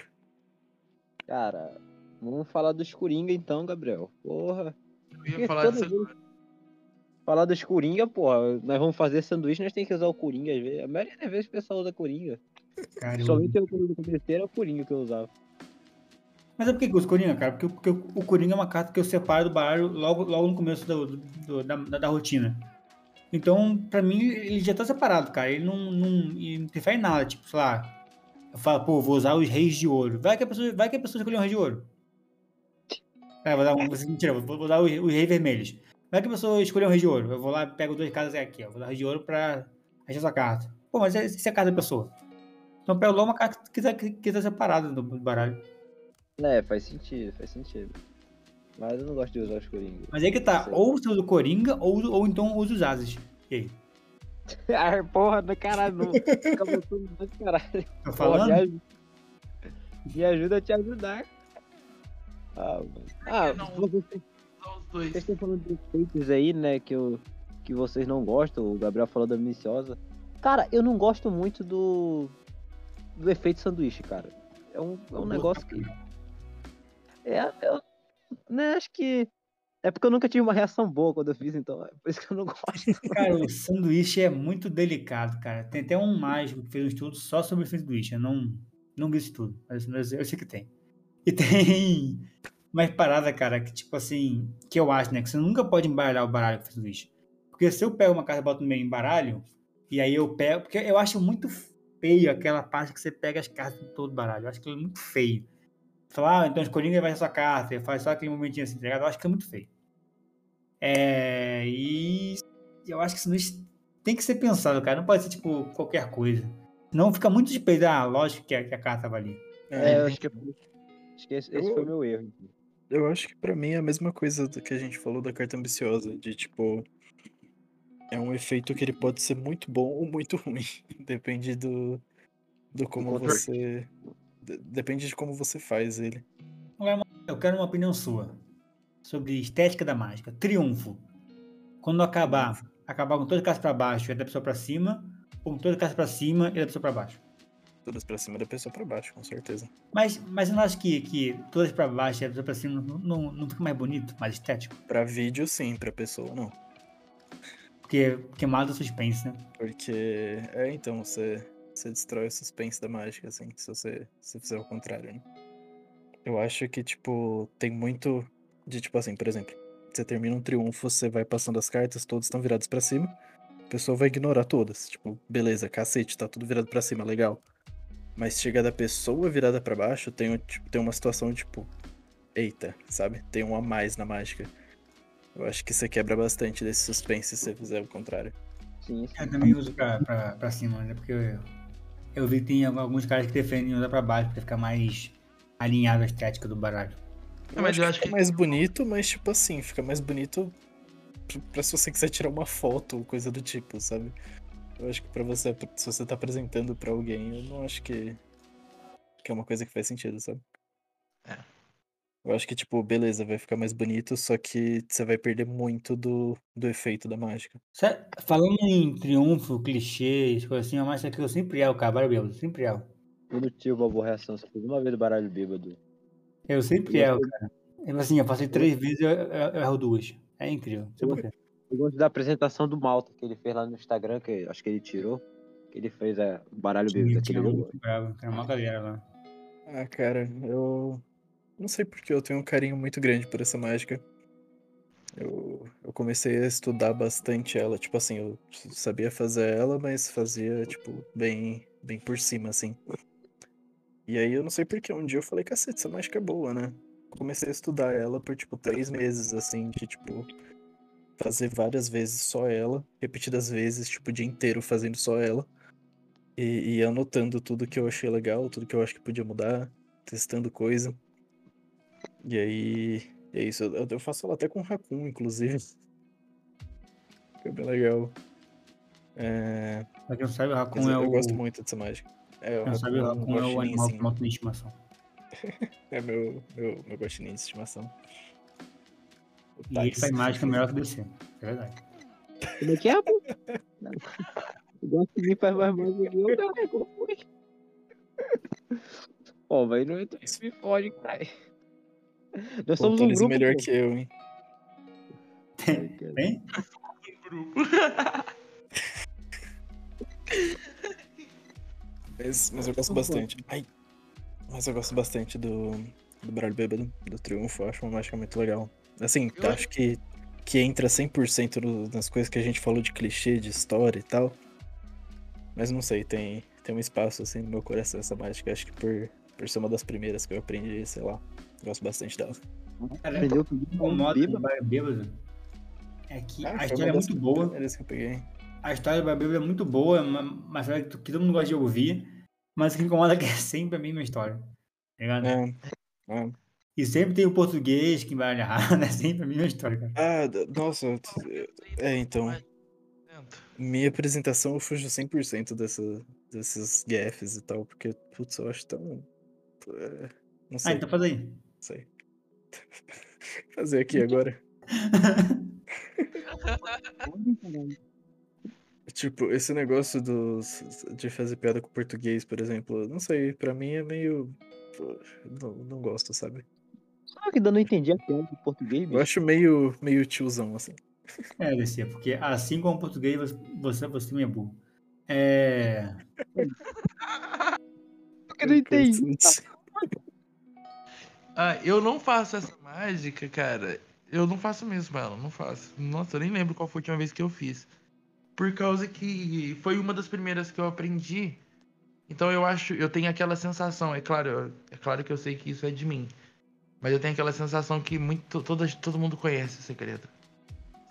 Cara, vamos falar dos Coringa então, Gabriel. Porra. Eu ia falar disso. Falar dos Coringa, porra. Nós vamos fazer sanduíche, nós temos que usar o Coringa às vezes. A maioria das vezes o pessoal usa Coringa. Cara, eu- Somente eu quando comecei era o Coringa que eu usava. Mas é por que que eu uso Coringa, cara? Porque, porque o Coringa é uma carta que eu separo do baralho logo, logo no começo do, do- da, da, da rotina. Então, pra mim, ele já tá separado, cara. Ele não, não, ele não interfere em nada. Tipo, sei lá, eu falo, pô, vou usar os reis de ouro. Vai que a pessoa, vai que a pessoa escolheu um rei de ouro. É, vou dar um, mentira, vou, vou dar os, os reis vermelhos. Vai que a pessoa escolheu um rei de ouro. Eu vou lá, pego duas cartas aqui, ó. Vou dar rei de ouro pra achar essa carta. Pô, mas isso é a carta da pessoa. Então, eu pego logo uma carta que tá, que, tá separada do, baralho. É, faz sentido, faz sentido. Mas eu não gosto de usar os Coringa. Mas aí que tá, ou você usa o Coringa, ou, ou então usa os ases. E aí? ah, porra, do caralho, não. Botando mais caralho. Tô falando? me, ajuda. me ajuda a te ajudar. Ah. Ah, não? vocês, Só os dois. vocês estão falando de efeitos aí, né, que, eu, que vocês não gostam. O Gabriel falou da Miniciosa. Cara, eu não gosto muito do, do efeito sanduíche, cara. É um, é um negócio que. É, eu né, acho que. É porque eu nunca tive uma reação boa quando eu fiz, então é por isso que eu não gosto. Cara, o sanduíche é muito delicado, cara. Tem até um mágico que fez um estudo só sobre o sanduíche. Eu não, não vi estudo, mas mas eu sei que tem. E tem mais parada, cara, que tipo assim, que eu acho, né? Que você nunca pode embaralhar o baralho com sanduíche. Porque se eu pego uma carta e boto no meio embaralho, e aí eu pego. Porque eu acho muito feio aquela parte que você pega as cartas em todo o baralho. Eu acho que é muito feio. Falar, ah, então os Coringa vai essa carta, e faz só aquele momentinho assim, tá ligado? Eu acho que é muito feio. É. E eu acho que sanduíche tem que ser pensado, cara. Não pode ser tipo qualquer coisa. Não fica muito de peito. Ah, lógico que a, que a carta tava ali. É, eu acho que, acho que esse, esse Eu- foi o meu erro. Eu acho que pra mim é a mesma coisa do que a gente falou da carta ambiciosa, de tipo. É um efeito que ele pode ser muito bom ou muito ruim. Depende do. do como você. de- Depende de como você faz ele. Eu quero uma opinião sua sobre estética da mágica. Triunfo. Quando acabar, acabar com todas as casas pra baixo e da pessoa pra cima, ou com todas as casas pra cima e da pessoa pra baixo. Todas pra cima da pessoa pra baixo, com certeza. Mas, mas eu não acho que, que todas pra baixo e a pessoa pra cima não, não, não fica mais bonito, mais estético? Pra vídeo, sim, pra pessoa, não. Porque, mata o suspense, né? Porque. É, então, você. Você destrói o suspense da mágica, assim, se você, se fizer o contrário, né? Eu acho que, tipo, tem muito de, tipo assim, por exemplo, você termina um triunfo, você vai passando as cartas, todas estão viradas pra cima, a pessoa vai ignorar todas. Tipo, beleza, cacete, tá tudo virado pra cima, legal. Mas chega da pessoa virada pra baixo, tem, um, tipo, tem uma situação, tipo, eita, sabe? Tem um a mais na mágica. Eu acho que você quebra bastante desse suspense se você fizer o contrário. Sim, sim. Eu também uso pra, pra, pra cima, né? Porque eu, eu vi que tem alguns caras que defendem usar pra baixo pra ficar mais alinhado à estética do baralho. Não, mas eu acho fica que- mais bonito, mas tipo assim, fica mais bonito pra se você quiser tirar uma foto ou coisa do tipo, sabe? Eu acho que pra você, se você tá apresentando pra alguém, eu não acho que, que é uma coisa que faz sentido, sabe? É. Eu acho que, tipo, beleza, vai ficar mais bonito, só que você vai perder muito do, do efeito da mágica. Falando em triunfo, clichês, coisa assim, a mágica que eu sempre erro, cara, baralho bêbado, sempre erro. Eu não tive uma boa reação, só fiz uma vez do baralho bêbado. Eu sempre erro, cara. Eu, Assim, eu passei três vezes e eu, eu- eu erro duas. É incrível, não sei porquê. Eu gosto da apresentação do Malta que ele fez lá no Instagram, que acho que ele tirou. Que ele fez é, o baralho bêbado. Tinha Aquele um jogo. bravo, era uma galera lá. Ah, cara, eu não sei porque eu tenho um carinho muito grande por essa mágica. Eu, eu comecei a estudar bastante ela, tipo assim, eu sabia fazer ela, mas fazia, tipo, bem, bem por cima, assim. E aí eu não sei porque, um dia eu falei, cacete, essa mágica é boa, né? Comecei a estudar ela por, tipo, três meses, assim, de, tipo, fazer várias vezes só ela, repetidas vezes, tipo, o dia inteiro fazendo só ela. E, e anotando tudo que eu achei legal, tudo que eu acho que podia mudar, testando coisa. E aí. É isso. Eu, eu faço ela até com Raccoon, inclusive. Fica bem legal. É, Pra quem não sabe, o Raccoon eu, é eu o. gosto muito dessa mágica. É, o não sabe, o Raccoon Raccoon é o animal que de estimação. É meu, meu, meu guaxinim de estimação. O E ele Tax. faz mágica melhor que você. É verdade. Como é que é, pô? Eu gosto de faz mais mais do que eu, cara. Como foi? Ó, vai não entra isso me fode, cara. Nós Pô, somos um é grupo. melhor pô. que eu, hein? Tem? Grupo. Mas, mas eu gosto bastante. Ai. Mas eu gosto bastante do, do Baralho Bêbado, do Triunfo. Eu acho uma mágica muito legal. Assim, Eu acho que, que entra 100% no- nas coisas que a gente falou de clichê, de história e tal. Mas não sei, tem, tem um espaço assim no meu coração essa mágica. Acho que por, por ser uma das primeiras que eu aprendi, sei lá. Gosto bastante dela. Cara, Aprendeu o comigo, incomoda bêbado. Bêbado é que Ah, a história uma é muito boa. que eu peguei. A história do Bar Bêbado é muito boa, ma- mas é que todo mundo gosta de ouvir. Mas o que incomoda é que é sempre a mesma história. Tá ligado? É, é. E sempre tem o português que vai errado, é sempre a mesma história, cara. Ah, nossa. É, então. Minha apresentação eu fujo 100% dessa, desses gaffes e tal, porque, putz, eu acho tão. é, não Ah, sei, então faz aí. não sei. Fazer aqui agora. Tipo, esse negócio dos, de fazer piada com português, por exemplo, não sei, pra mim é meio. Não, não gosto, sabe? Sabe que ainda não entendi a piada do português, Eu bicho? acho meio, meio tiozão, assim. É, DC, porque assim como o português, você, você, você também é burro. É. Porque eu não entendi. Ah, eu não faço essa mágica, cara. Eu não faço mesmo ela, não faço. Nossa, eu nem lembro qual foi a última vez que eu fiz. Por causa que foi uma das primeiras que eu aprendi. Então eu acho, eu tenho aquela sensação, é claro, eu- é claro que eu sei que isso é de mim. Mas eu tenho aquela sensação que muito, todo, todo mundo conhece o segredo.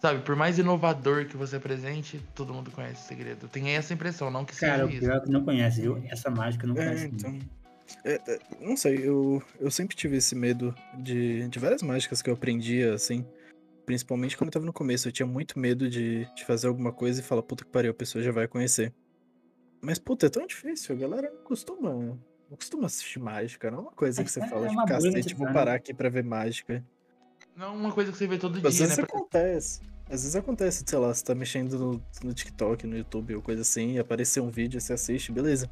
Sabe, por mais inovador que você apresente, todo mundo conhece o segredo. Eu tenho essa impressão, não que seja Cara, o isso. pior é que não conhece, viu? Essa mágica não É, conhece. então. É, é, não sei, eu, eu sempre tive esse medo de, de várias mágicas que eu aprendia, assim. Principalmente quando eu tava no começo, eu tinha muito medo de, de fazer alguma coisa e falar, puta que pariu, a pessoa já vai conhecer. Mas, puta, é tão difícil, a galera não costuma. Não costuma assistir mágica, não é uma coisa que você É- fala, é bolha cacete, vou parar aqui pra ver mágica. Não é uma coisa que você vê todo Às dia, vezes né? acontece. Às vezes acontece, sei lá, você tá mexendo no, no TikTok, no YouTube ou coisa assim, e aparecer um vídeo, você assiste, beleza.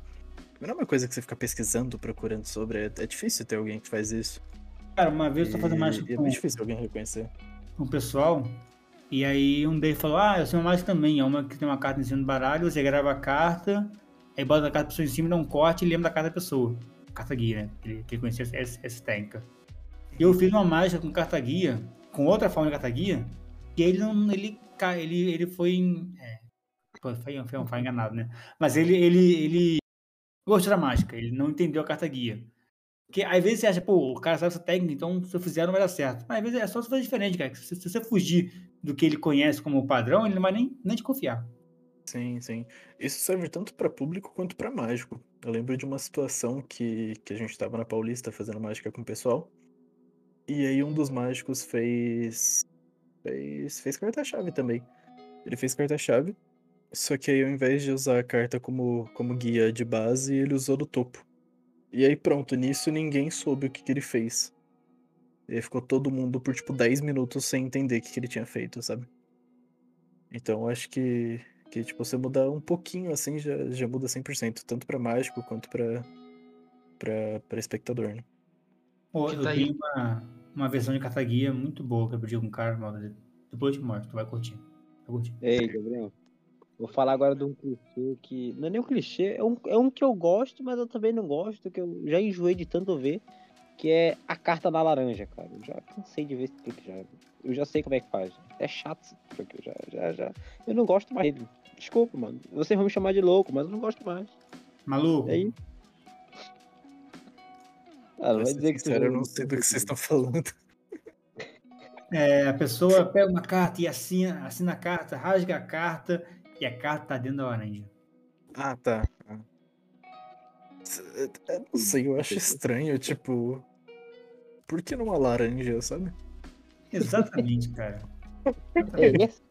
Mas não é uma coisa que você fica pesquisando, procurando sobre. É, é difícil ter alguém que faz isso. Cara, uma vez eu tô fazendo mágica e é com, muito difícil alguém reconhecer. com o pessoal. E aí um deles falou: Ah, eu sei uma mágica também. É uma que tem uma carta em cima do baralho, você grava a carta, aí bota a carta da pessoa em cima, dá um corte e lembra da carta da pessoa. Carta guia, né? Ele, ele conhecia essa, essa, técnica. E eu fiz uma mágica com carta guia, com outra forma de carta guia, e ele não. Ele, ele, ele foi. É, pô, foi, foi, foi enganado, né? Mas ele, ele, ele gostou da mágica, ele não entendeu a carta guia. Porque às vezes você acha, pô, o cara sabe essa técnica, então se eu fizer não vai dar certo. Mas às vezes é só você fazer diferente, cara. Se, se você fugir do que ele conhece como padrão, ele não vai nem, nem te confiar. Sim, sim. Isso serve tanto pra público quanto pra mágico. Eu lembro de uma situação que, que a gente tava na Paulista fazendo mágica com o pessoal. E aí um dos mágicos fez. fez, fez carta-chave também. Ele fez carta-chave. Só que aí ao invés de usar a carta como, como guia de base, ele usou do topo. E aí pronto, nisso ninguém soube o que, que ele fez. E aí ficou todo mundo por tipo 10 minutos sem entender o que, que ele tinha feito, sabe? Então acho que, que tipo, você mudar um pouquinho assim já, já muda 100%, tanto pra mágico quanto pra, pra, pra espectador, né? Pô, eu tá aí. tenho uma, uma versão de carta guia muito boa que eu pedi com um cara. Depois eu te mostro, tu vai curtir. Vai curtir. Ei, Gabriel. Vou falar agora de um clichê que. Não é nem um clichê, é um, é um que eu gosto, mas eu também não gosto, que eu já enjoei de tanto ver, que é a carta da laranja, cara. Eu já cansei de ver esse truque já. Eu já sei como é que faz. É chato esse eu já, já, já. Eu não gosto mais. Desculpa, mano. Vocês vão me chamar de louco, mas eu não gosto mais. Maluco, É aí. Ah, não vai dizer que sincero, eu não sei do que vocês estão falando. É, a pessoa pega uma carta e assina, assina a carta, rasga a carta e a carta tá dentro da laranja. Ah, tá. Ah. S- Eu não sei, eu acho estranho, tipo. Por que numa laranja, sabe? Exatamente, cara. É esse?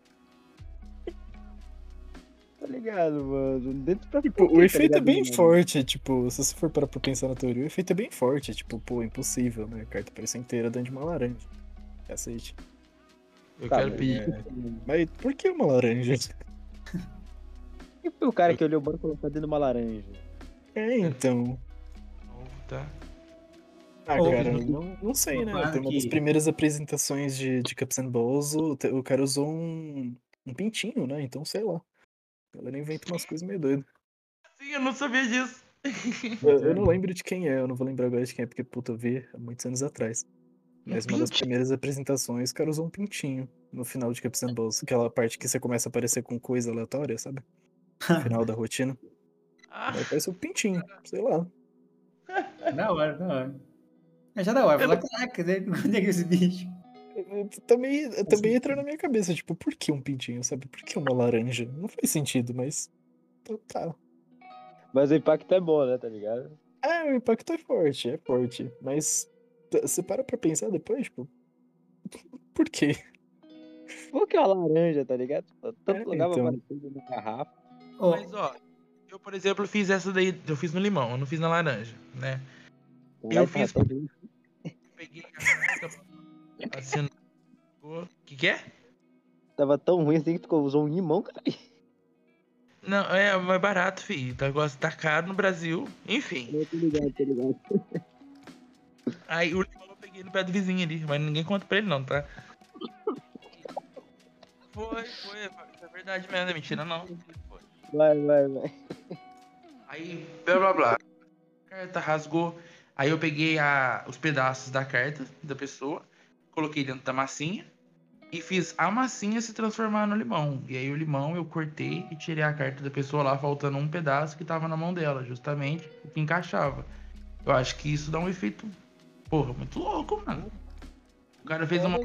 Tá ligado, mano? Dentro pra Tipo, o tá efeito é ligado, bem mano? forte, tipo, se você for parar pra pensar na teoria, o efeito é bem forte, tipo, pô, impossível, né? A carta aparecer inteira dentro de uma laranja. Cacete. Eu Tá, quero mas- pedir. Mas por que uma laranja? Foi o cara que olhou o banco e colocou dentro de uma laranja? É, então. novo, tá? Ah, Ô, cara, não, não sei, né? Tem uma das primeiras apresentações de, de Cups and Balls, o, o cara usou um, um pintinho, né? Então, sei lá. A galera inventa umas coisas meio doidas. Sim, eu não sabia disso. Eu, eu não lembro de quem é, eu não vou lembrar agora de quem é, porque, puta, eu vi há muitos anos atrás. Mas uma das primeiras apresentações, o cara usou um pintinho no final de Cups and Balls. Aquela parte que você começa a aparecer com coisa aleatória, sabe? No final da rotina. Ah, Aí aparece o pintinho, sei lá. da hora, da hora. É já da hora. Falar, caraca, né? onde é que é esse bicho? Eu- Também, também entra na minha cabeça, tipo, por que um pintinho, sabe? Por que uma laranja? Não faz sentido, mas. tá- Tá. Mas o impacto é bom, né, tá ligado? É, o impacto é forte, é forte. Mas você para pra pensar depois, tipo. Por quê? Por que uma laranja, tá ligado? Tanto É, lugar pra então. da garrafa. Ô, mas ó, eu, por exemplo, fiz essa daí, eu fiz no limão, eu não fiz na laranja, né? O Eu fiz-. Peguei a assinei. O que que é? Tava tão ruim assim que tu usou um limão, cara. Não, é mais barato, filho. O negócio tá caro no Brasil. Enfim. Eu tô ligado, tô ligado. Aí o limão eu peguei no pé do vizinho ali, mas ninguém conta pra ele não, tá? Foi, foi, é verdade mesmo, é mentira não. Foi. Vai, vai, vai. Aí, blá blá blá. A carta rasgou. Aí eu peguei a, os pedaços da carta da pessoa, coloquei dentro da massinha e fiz a massinha se transformar no limão. E aí o limão eu cortei e tirei a carta da pessoa lá, faltando um pedaço que tava na mão dela, justamente o que encaixava. Eu acho que isso dá um efeito, porra, muito louco, mano. O cara fez uma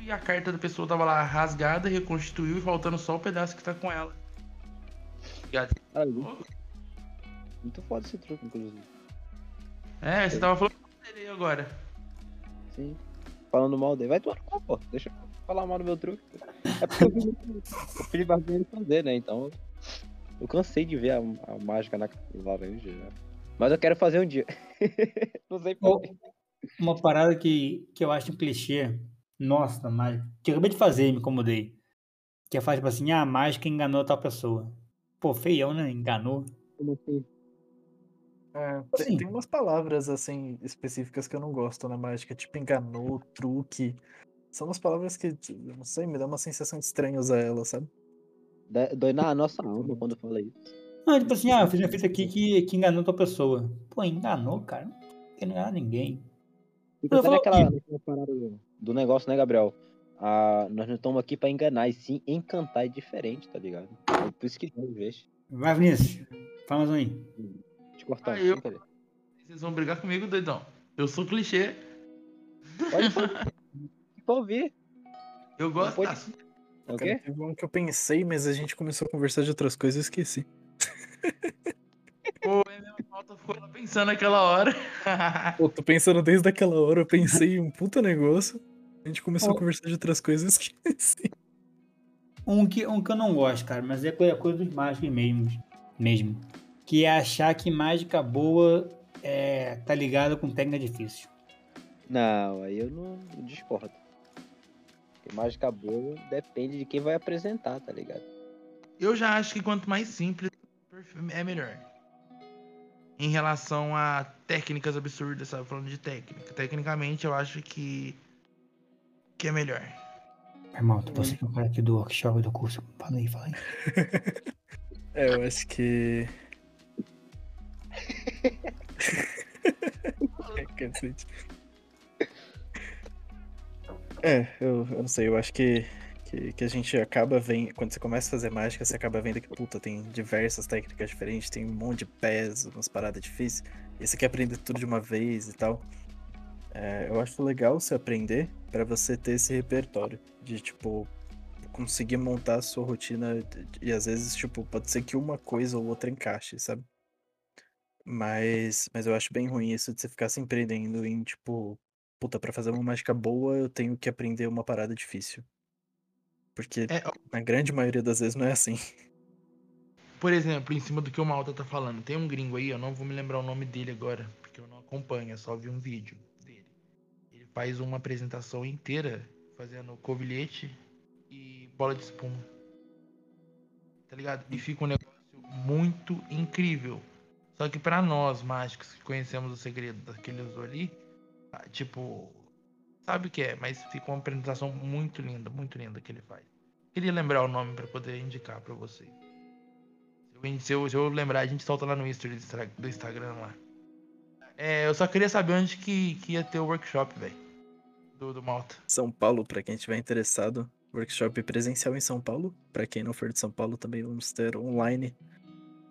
e a carta da pessoa tava lá rasgada, reconstituiu e faltando só o pedaço que tá com ela. Ligado? Cara, muito, foda esse truque, inclusive. É, você tava falando dele aí agora. Sim. Falando mal dele. Vai tomar no cu, pô. Deixa eu falar mal do meu truque. É porque eu vi pra ele fazer, né? Então. Eu cansei de ver a, a mágica na laranja. já. Mas eu quero fazer um dia. Não sei Ô, por uma parada que, que eu acho um clichê. Nossa, mas que eu acabei de fazer e me incomodei. Que é falar, tipo assim, ah, a mágica enganou tal pessoa. Pô, feião, né? Enganou. como assim. É, Assim. tem, tem umas palavras, assim, específicas que eu não gosto na mágica, tipo enganou, truque. São umas palavras que, eu não sei, me dá uma sensação de estranho usar elas, sabe? Dói na nossa alma quando fala isso. Não, tipo assim, ah, eu fiz uma fita aqui que, que enganou tal pessoa. Pô, enganou, cara. Não quer enganar ninguém. Que- naquela parada do, do negócio, né, Gabriel? Ah, nós não estamos aqui pra enganar, e sim encantar é diferente, tá ligado? É por isso que não vejo. Vai, Vinícius. Fala mais um aí. Te cortar Ah, aqui, eu-. Vocês vão brigar comigo, doidão. Eu sou clichê. Pode falar. Ouvir. Eu gosto. pode- Ah, É o quê? teve um que eu pensei, mas a gente começou a conversar de outras coisas e esqueci. Pô, é minha falta ficou lá pensando naquela hora. Pô, tô pensando desde aquela hora, eu pensei em um puta negócio. A gente começou a conversar de outras coisas e esqueci. Um que, um que eu não gosto, cara, mas é coisa, coisa dos mágicos mesmo, mesmo. Que é achar que mágica boa é, tá ligada com técnica difícil. Não, aí eu não eu discordo. Porque mágica boa depende de quem vai apresentar, tá ligado? Eu já acho que quanto mais simples é melhor. Em relação a técnicas absurdas, sabe? Falando de técnica. Tecnicamente, eu acho que. que é melhor. Irmão, você que é o cara aqui do workshop do curso. Fala aí, fala aí. É, eu acho que. Cacete. É, eu, eu não sei, eu acho que, que, que a gente acaba vendo. Quando você começa a fazer mágica, você acaba vendo que, puta, tem diversas técnicas diferentes, tem um monte de pés, umas paradas difíceis, e você quer aprender tudo de uma vez e tal. É, eu acho legal você aprender pra você ter esse repertório de tipo conseguir montar a sua rotina e às vezes tipo pode ser que uma coisa ou outra encaixe, sabe? Mas mas eu acho bem ruim isso de você ficar se empreendendo em tipo, puta, pra fazer uma mágica boa eu tenho que aprender uma parada difícil. Porque É, na grande maioria das vezes não é assim. por exemplo, em cima do que o Malta tá falando, tem um gringo aí, eu não vou me lembrar o nome dele agora, porque eu não acompanho, eu só vi um vídeo dele. Ele faz uma apresentação inteira fazendo covilhete e bola de espuma. Tá ligado? E fica um negócio muito incrível. Só que pra nós, mágicos, que conhecemos o segredo daquele usou ali, ah, tipo, sabe o que é, mas fica uma apresentação muito linda, muito linda que ele faz. Queria lembrar o nome pra poder indicar pra vocês. Se eu, se eu- lembrar, a gente solta lá no history do Instagram lá. É, eu só queria saber onde que, que ia ter o workshop, velho. Do, do Malta. São Paulo, pra quem estiver interessado, workshop presencial em São Paulo. Pra quem não for de São Paulo, também vamos ter online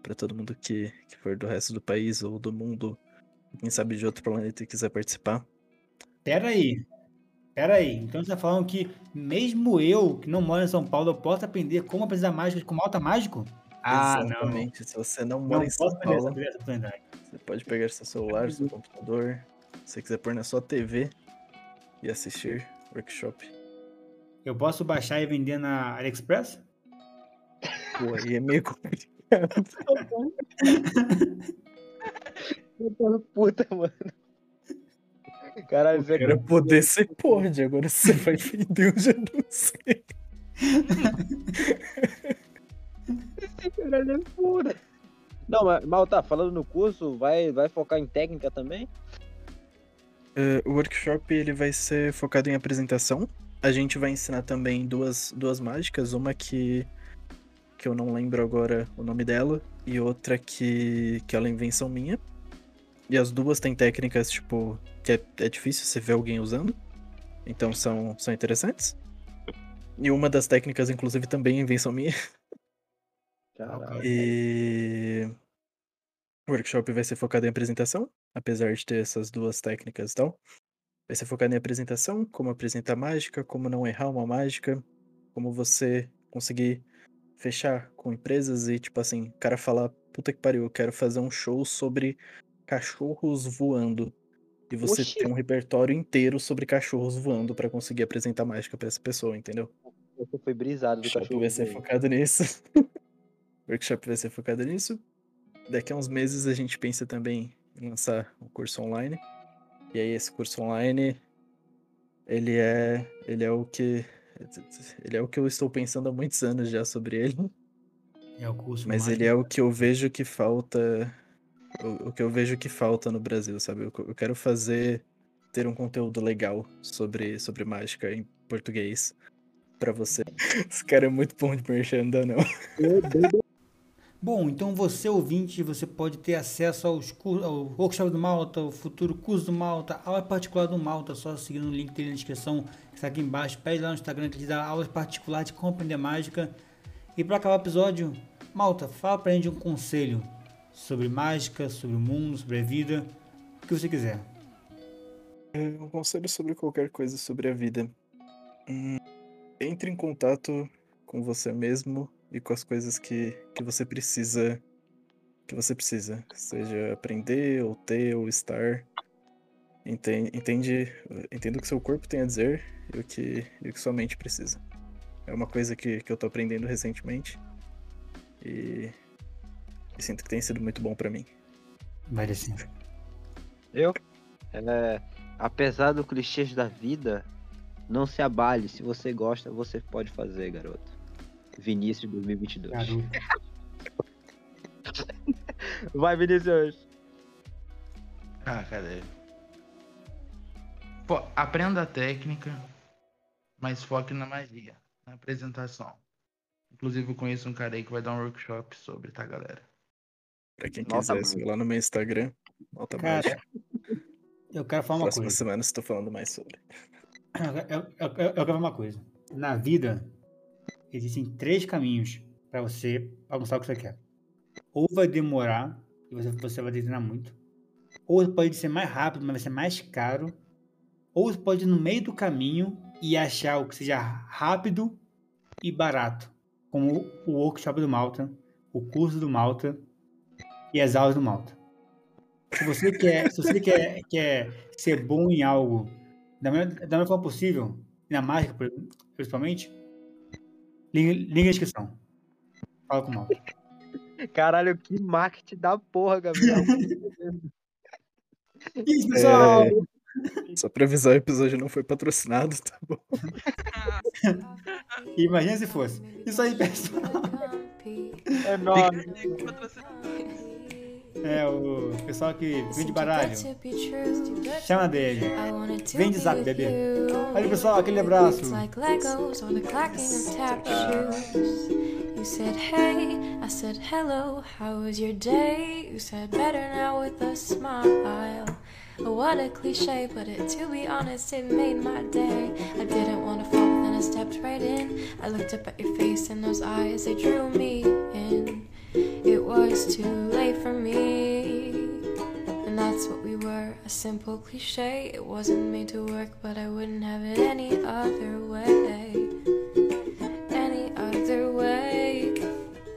Pra todo mundo que, que for do resto do país ou do mundo, quem sabe de outro planeta e quiser participar. Pera aí. Pera aí. Então você tá falando que mesmo eu, que não moro em São Paulo, eu posso aprender como apresentar mágicas com malta mágico? Ah, não. Exatamente. Se você não Não mora em São Paulo, você pode pegar seu celular, seu computador, se você quiser pôr na sua TV e assistir workshop. Eu posso baixar e vender na AliExpress? Pô, aí é meio complicado. Eu tô puta, mano. Caralho, você Era poder você pode, agora você vai vender, eu já não sei. Caralho, é foda. Não, mas mal tá falando no curso, vai, vai focar em técnica também? Eh, o workshop ele vai ser focado em apresentação. A gente vai ensinar também duas, duas mágicas, uma que que eu não lembro agora o nome dela e outra que que ela é invenção minha. E as duas têm técnicas tipo que é, é difícil você ver alguém usando. Então são são interessantes. E uma das técnicas inclusive também é invenção minha. Caralho. E o workshop vai ser focado em apresentação, apesar de ter essas duas técnicas e tal. Vai ser focado em apresentação, como apresentar mágica, como não errar uma mágica, como você conseguir fechar com empresas e, tipo assim, o cara falar, puta que pariu, eu quero fazer um show sobre cachorros voando. E você Oxi. tem um repertório inteiro sobre cachorros voando pra conseguir apresentar mágica pra essa pessoa, entendeu? Você foi brisado do workshop cachorro. vai ser focado nisso. o workshop vai ser focado nisso. Daqui a uns meses a gente pensa também em lançar um curso online. E aí esse curso online, ele é, ele é o que ele é o que eu estou pensando há muitos anos já sobre ele, É o curso mas mágico. ele é o que eu vejo que falta o, o que eu vejo que falta no Brasil, sabe? Eu, eu quero fazer ter um conteúdo legal sobre sobre mágica em português pra você. Esse cara é muito bom de merchan, não dá não. Bom, então você ouvinte, você pode ter acesso aos cur- ao workshop do Malta, ao futuro curso do Malta, aula particular do Malta, só seguindo o link dele na descrição, que está aqui embaixo, pede lá no Instagram que ele dá aulas particulares de como aprender mágica. E para acabar o episódio, Malta, fala pra gente um conselho sobre mágica, sobre o mundo, sobre a vida, o que você quiser. Um conselho sobre qualquer coisa sobre a vida. Hum, entre em contato com você mesmo e com as coisas que, que você precisa. Que você precisa. Seja aprender, ou ter, ou estar. Entende, entende, entenda o que seu corpo tem a dizer e o que, e o que sua mente precisa. É uma coisa que, que eu tô aprendendo recentemente. E, e sinto que tem sido muito bom pra mim. Vai descer. Eu? É, apesar do clichês da vida, não se abale. Se você gosta, você pode fazer, garoto. Vinícius 2022. Garoto. Vai, Vinícius. Ah, cadê? Pô, aprenda a técnica, mas foque na magia, na apresentação. Inclusive, eu conheço um cara aí que vai dar um workshop sobre, tá, galera? Pra quem Nota quiser, siga lá no meu Instagram. Alta Cara. Eu quero falar uma Próxima coisa. semana estou falando mais sobre. Eu, eu- eu- eu quero falar uma coisa. Na vida, existem três caminhos para você alcançar o que você quer. Ou vai demorar, e você, você vai treinar muito. Ou pode ser mais rápido, mas vai ser mais caro. ou você pode ir no meio do caminho e achar o que seja rápido e barato, como o workshop do Malta, o curso do Malta e as aulas do Malta. Se você quer, se você quer, quer ser bom em algo da melhor, da melhor forma possível, na mágica principalmente, liga, liga na descrição. Fala com o Malta. Caralho, que marketing da porra, Gabriel. Isso, pessoal! É, só pra avisar, o episódio não foi patrocinado, tá bom? Imagina se fosse. Isso aí, pessoal. É nóis. É, o pessoal que vende baralho. Chama dele. Vende zap, bebê. Valeu, pessoal. Aquele abraço. It's like Legos or the clacking of. You said hey, I said hello. How was your day? You said better now with a smile. Oh, what a cliche, but it, to be honest, it made my day. I didn't want to fall, but then I stepped right in. I looked up at your face, and those eyes, they drew me in. It was too late for me. And that's what we were a simple cliche. It wasn't made to work, but I wouldn't have it any other way. Any other way.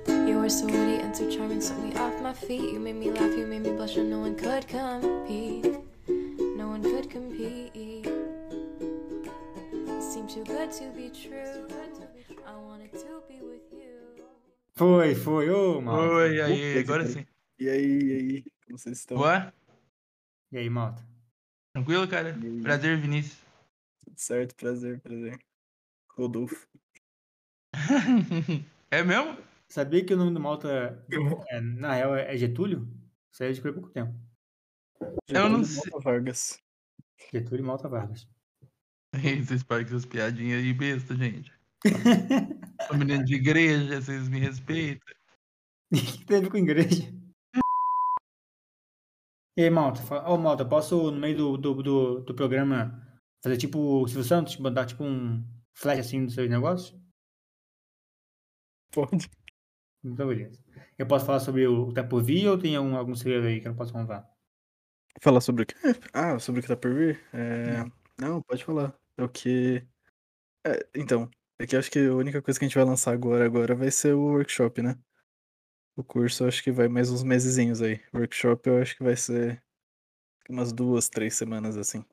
You were so witty and so charming, set me off my feet. You made me laugh, you made me blush, and no one could compete. No one could compete. It seemed too good to be true. I wanted to be with you. Foi, foi. Ô, Malta. Oi, aí, agora sim. E aí, e aí? Como vocês estão? Boa? E aí, Malta? Tranquilo, cara? Aí? Prazer, Vinícius. Tudo certo? Prazer, prazer. Rodolfo. é mesmo? Sabia que o nome do Malta, é, na real, é Getúlio? Isso aí eu descobri há pouco tempo. Eu não sei. Malta Vargas. Getúlio e Malta Vargas. Vocês param com essas piadinhas aí besta, gente. Sou menino de igreja, vocês me respeitam. O que tem a ver com igreja? E aí, Malta? Ô, Malta, posso, no meio do, do, do, do programa, fazer tipo o Silvio Santos, mandar tipo um flash assim dos seus negócios? Pode. Então, beleza. Eu posso falar sobre o que tá por vir ou tem algum, algum segredo aí que eu não posso contar? Falar sobre o quê? Ah, sobre o que tá por vir? É... Não, pode falar. É o que. É, então, é que eu acho que a única coisa que a gente vai lançar agora, agora vai ser o workshop, né? O curso eu acho que vai mais uns mesezinhos aí. O workshop eu acho que vai ser umas duas, três semanas assim.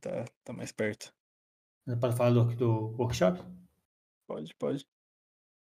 Tá, tá mais perto. Pode falar do, do workshop? Pode, pode.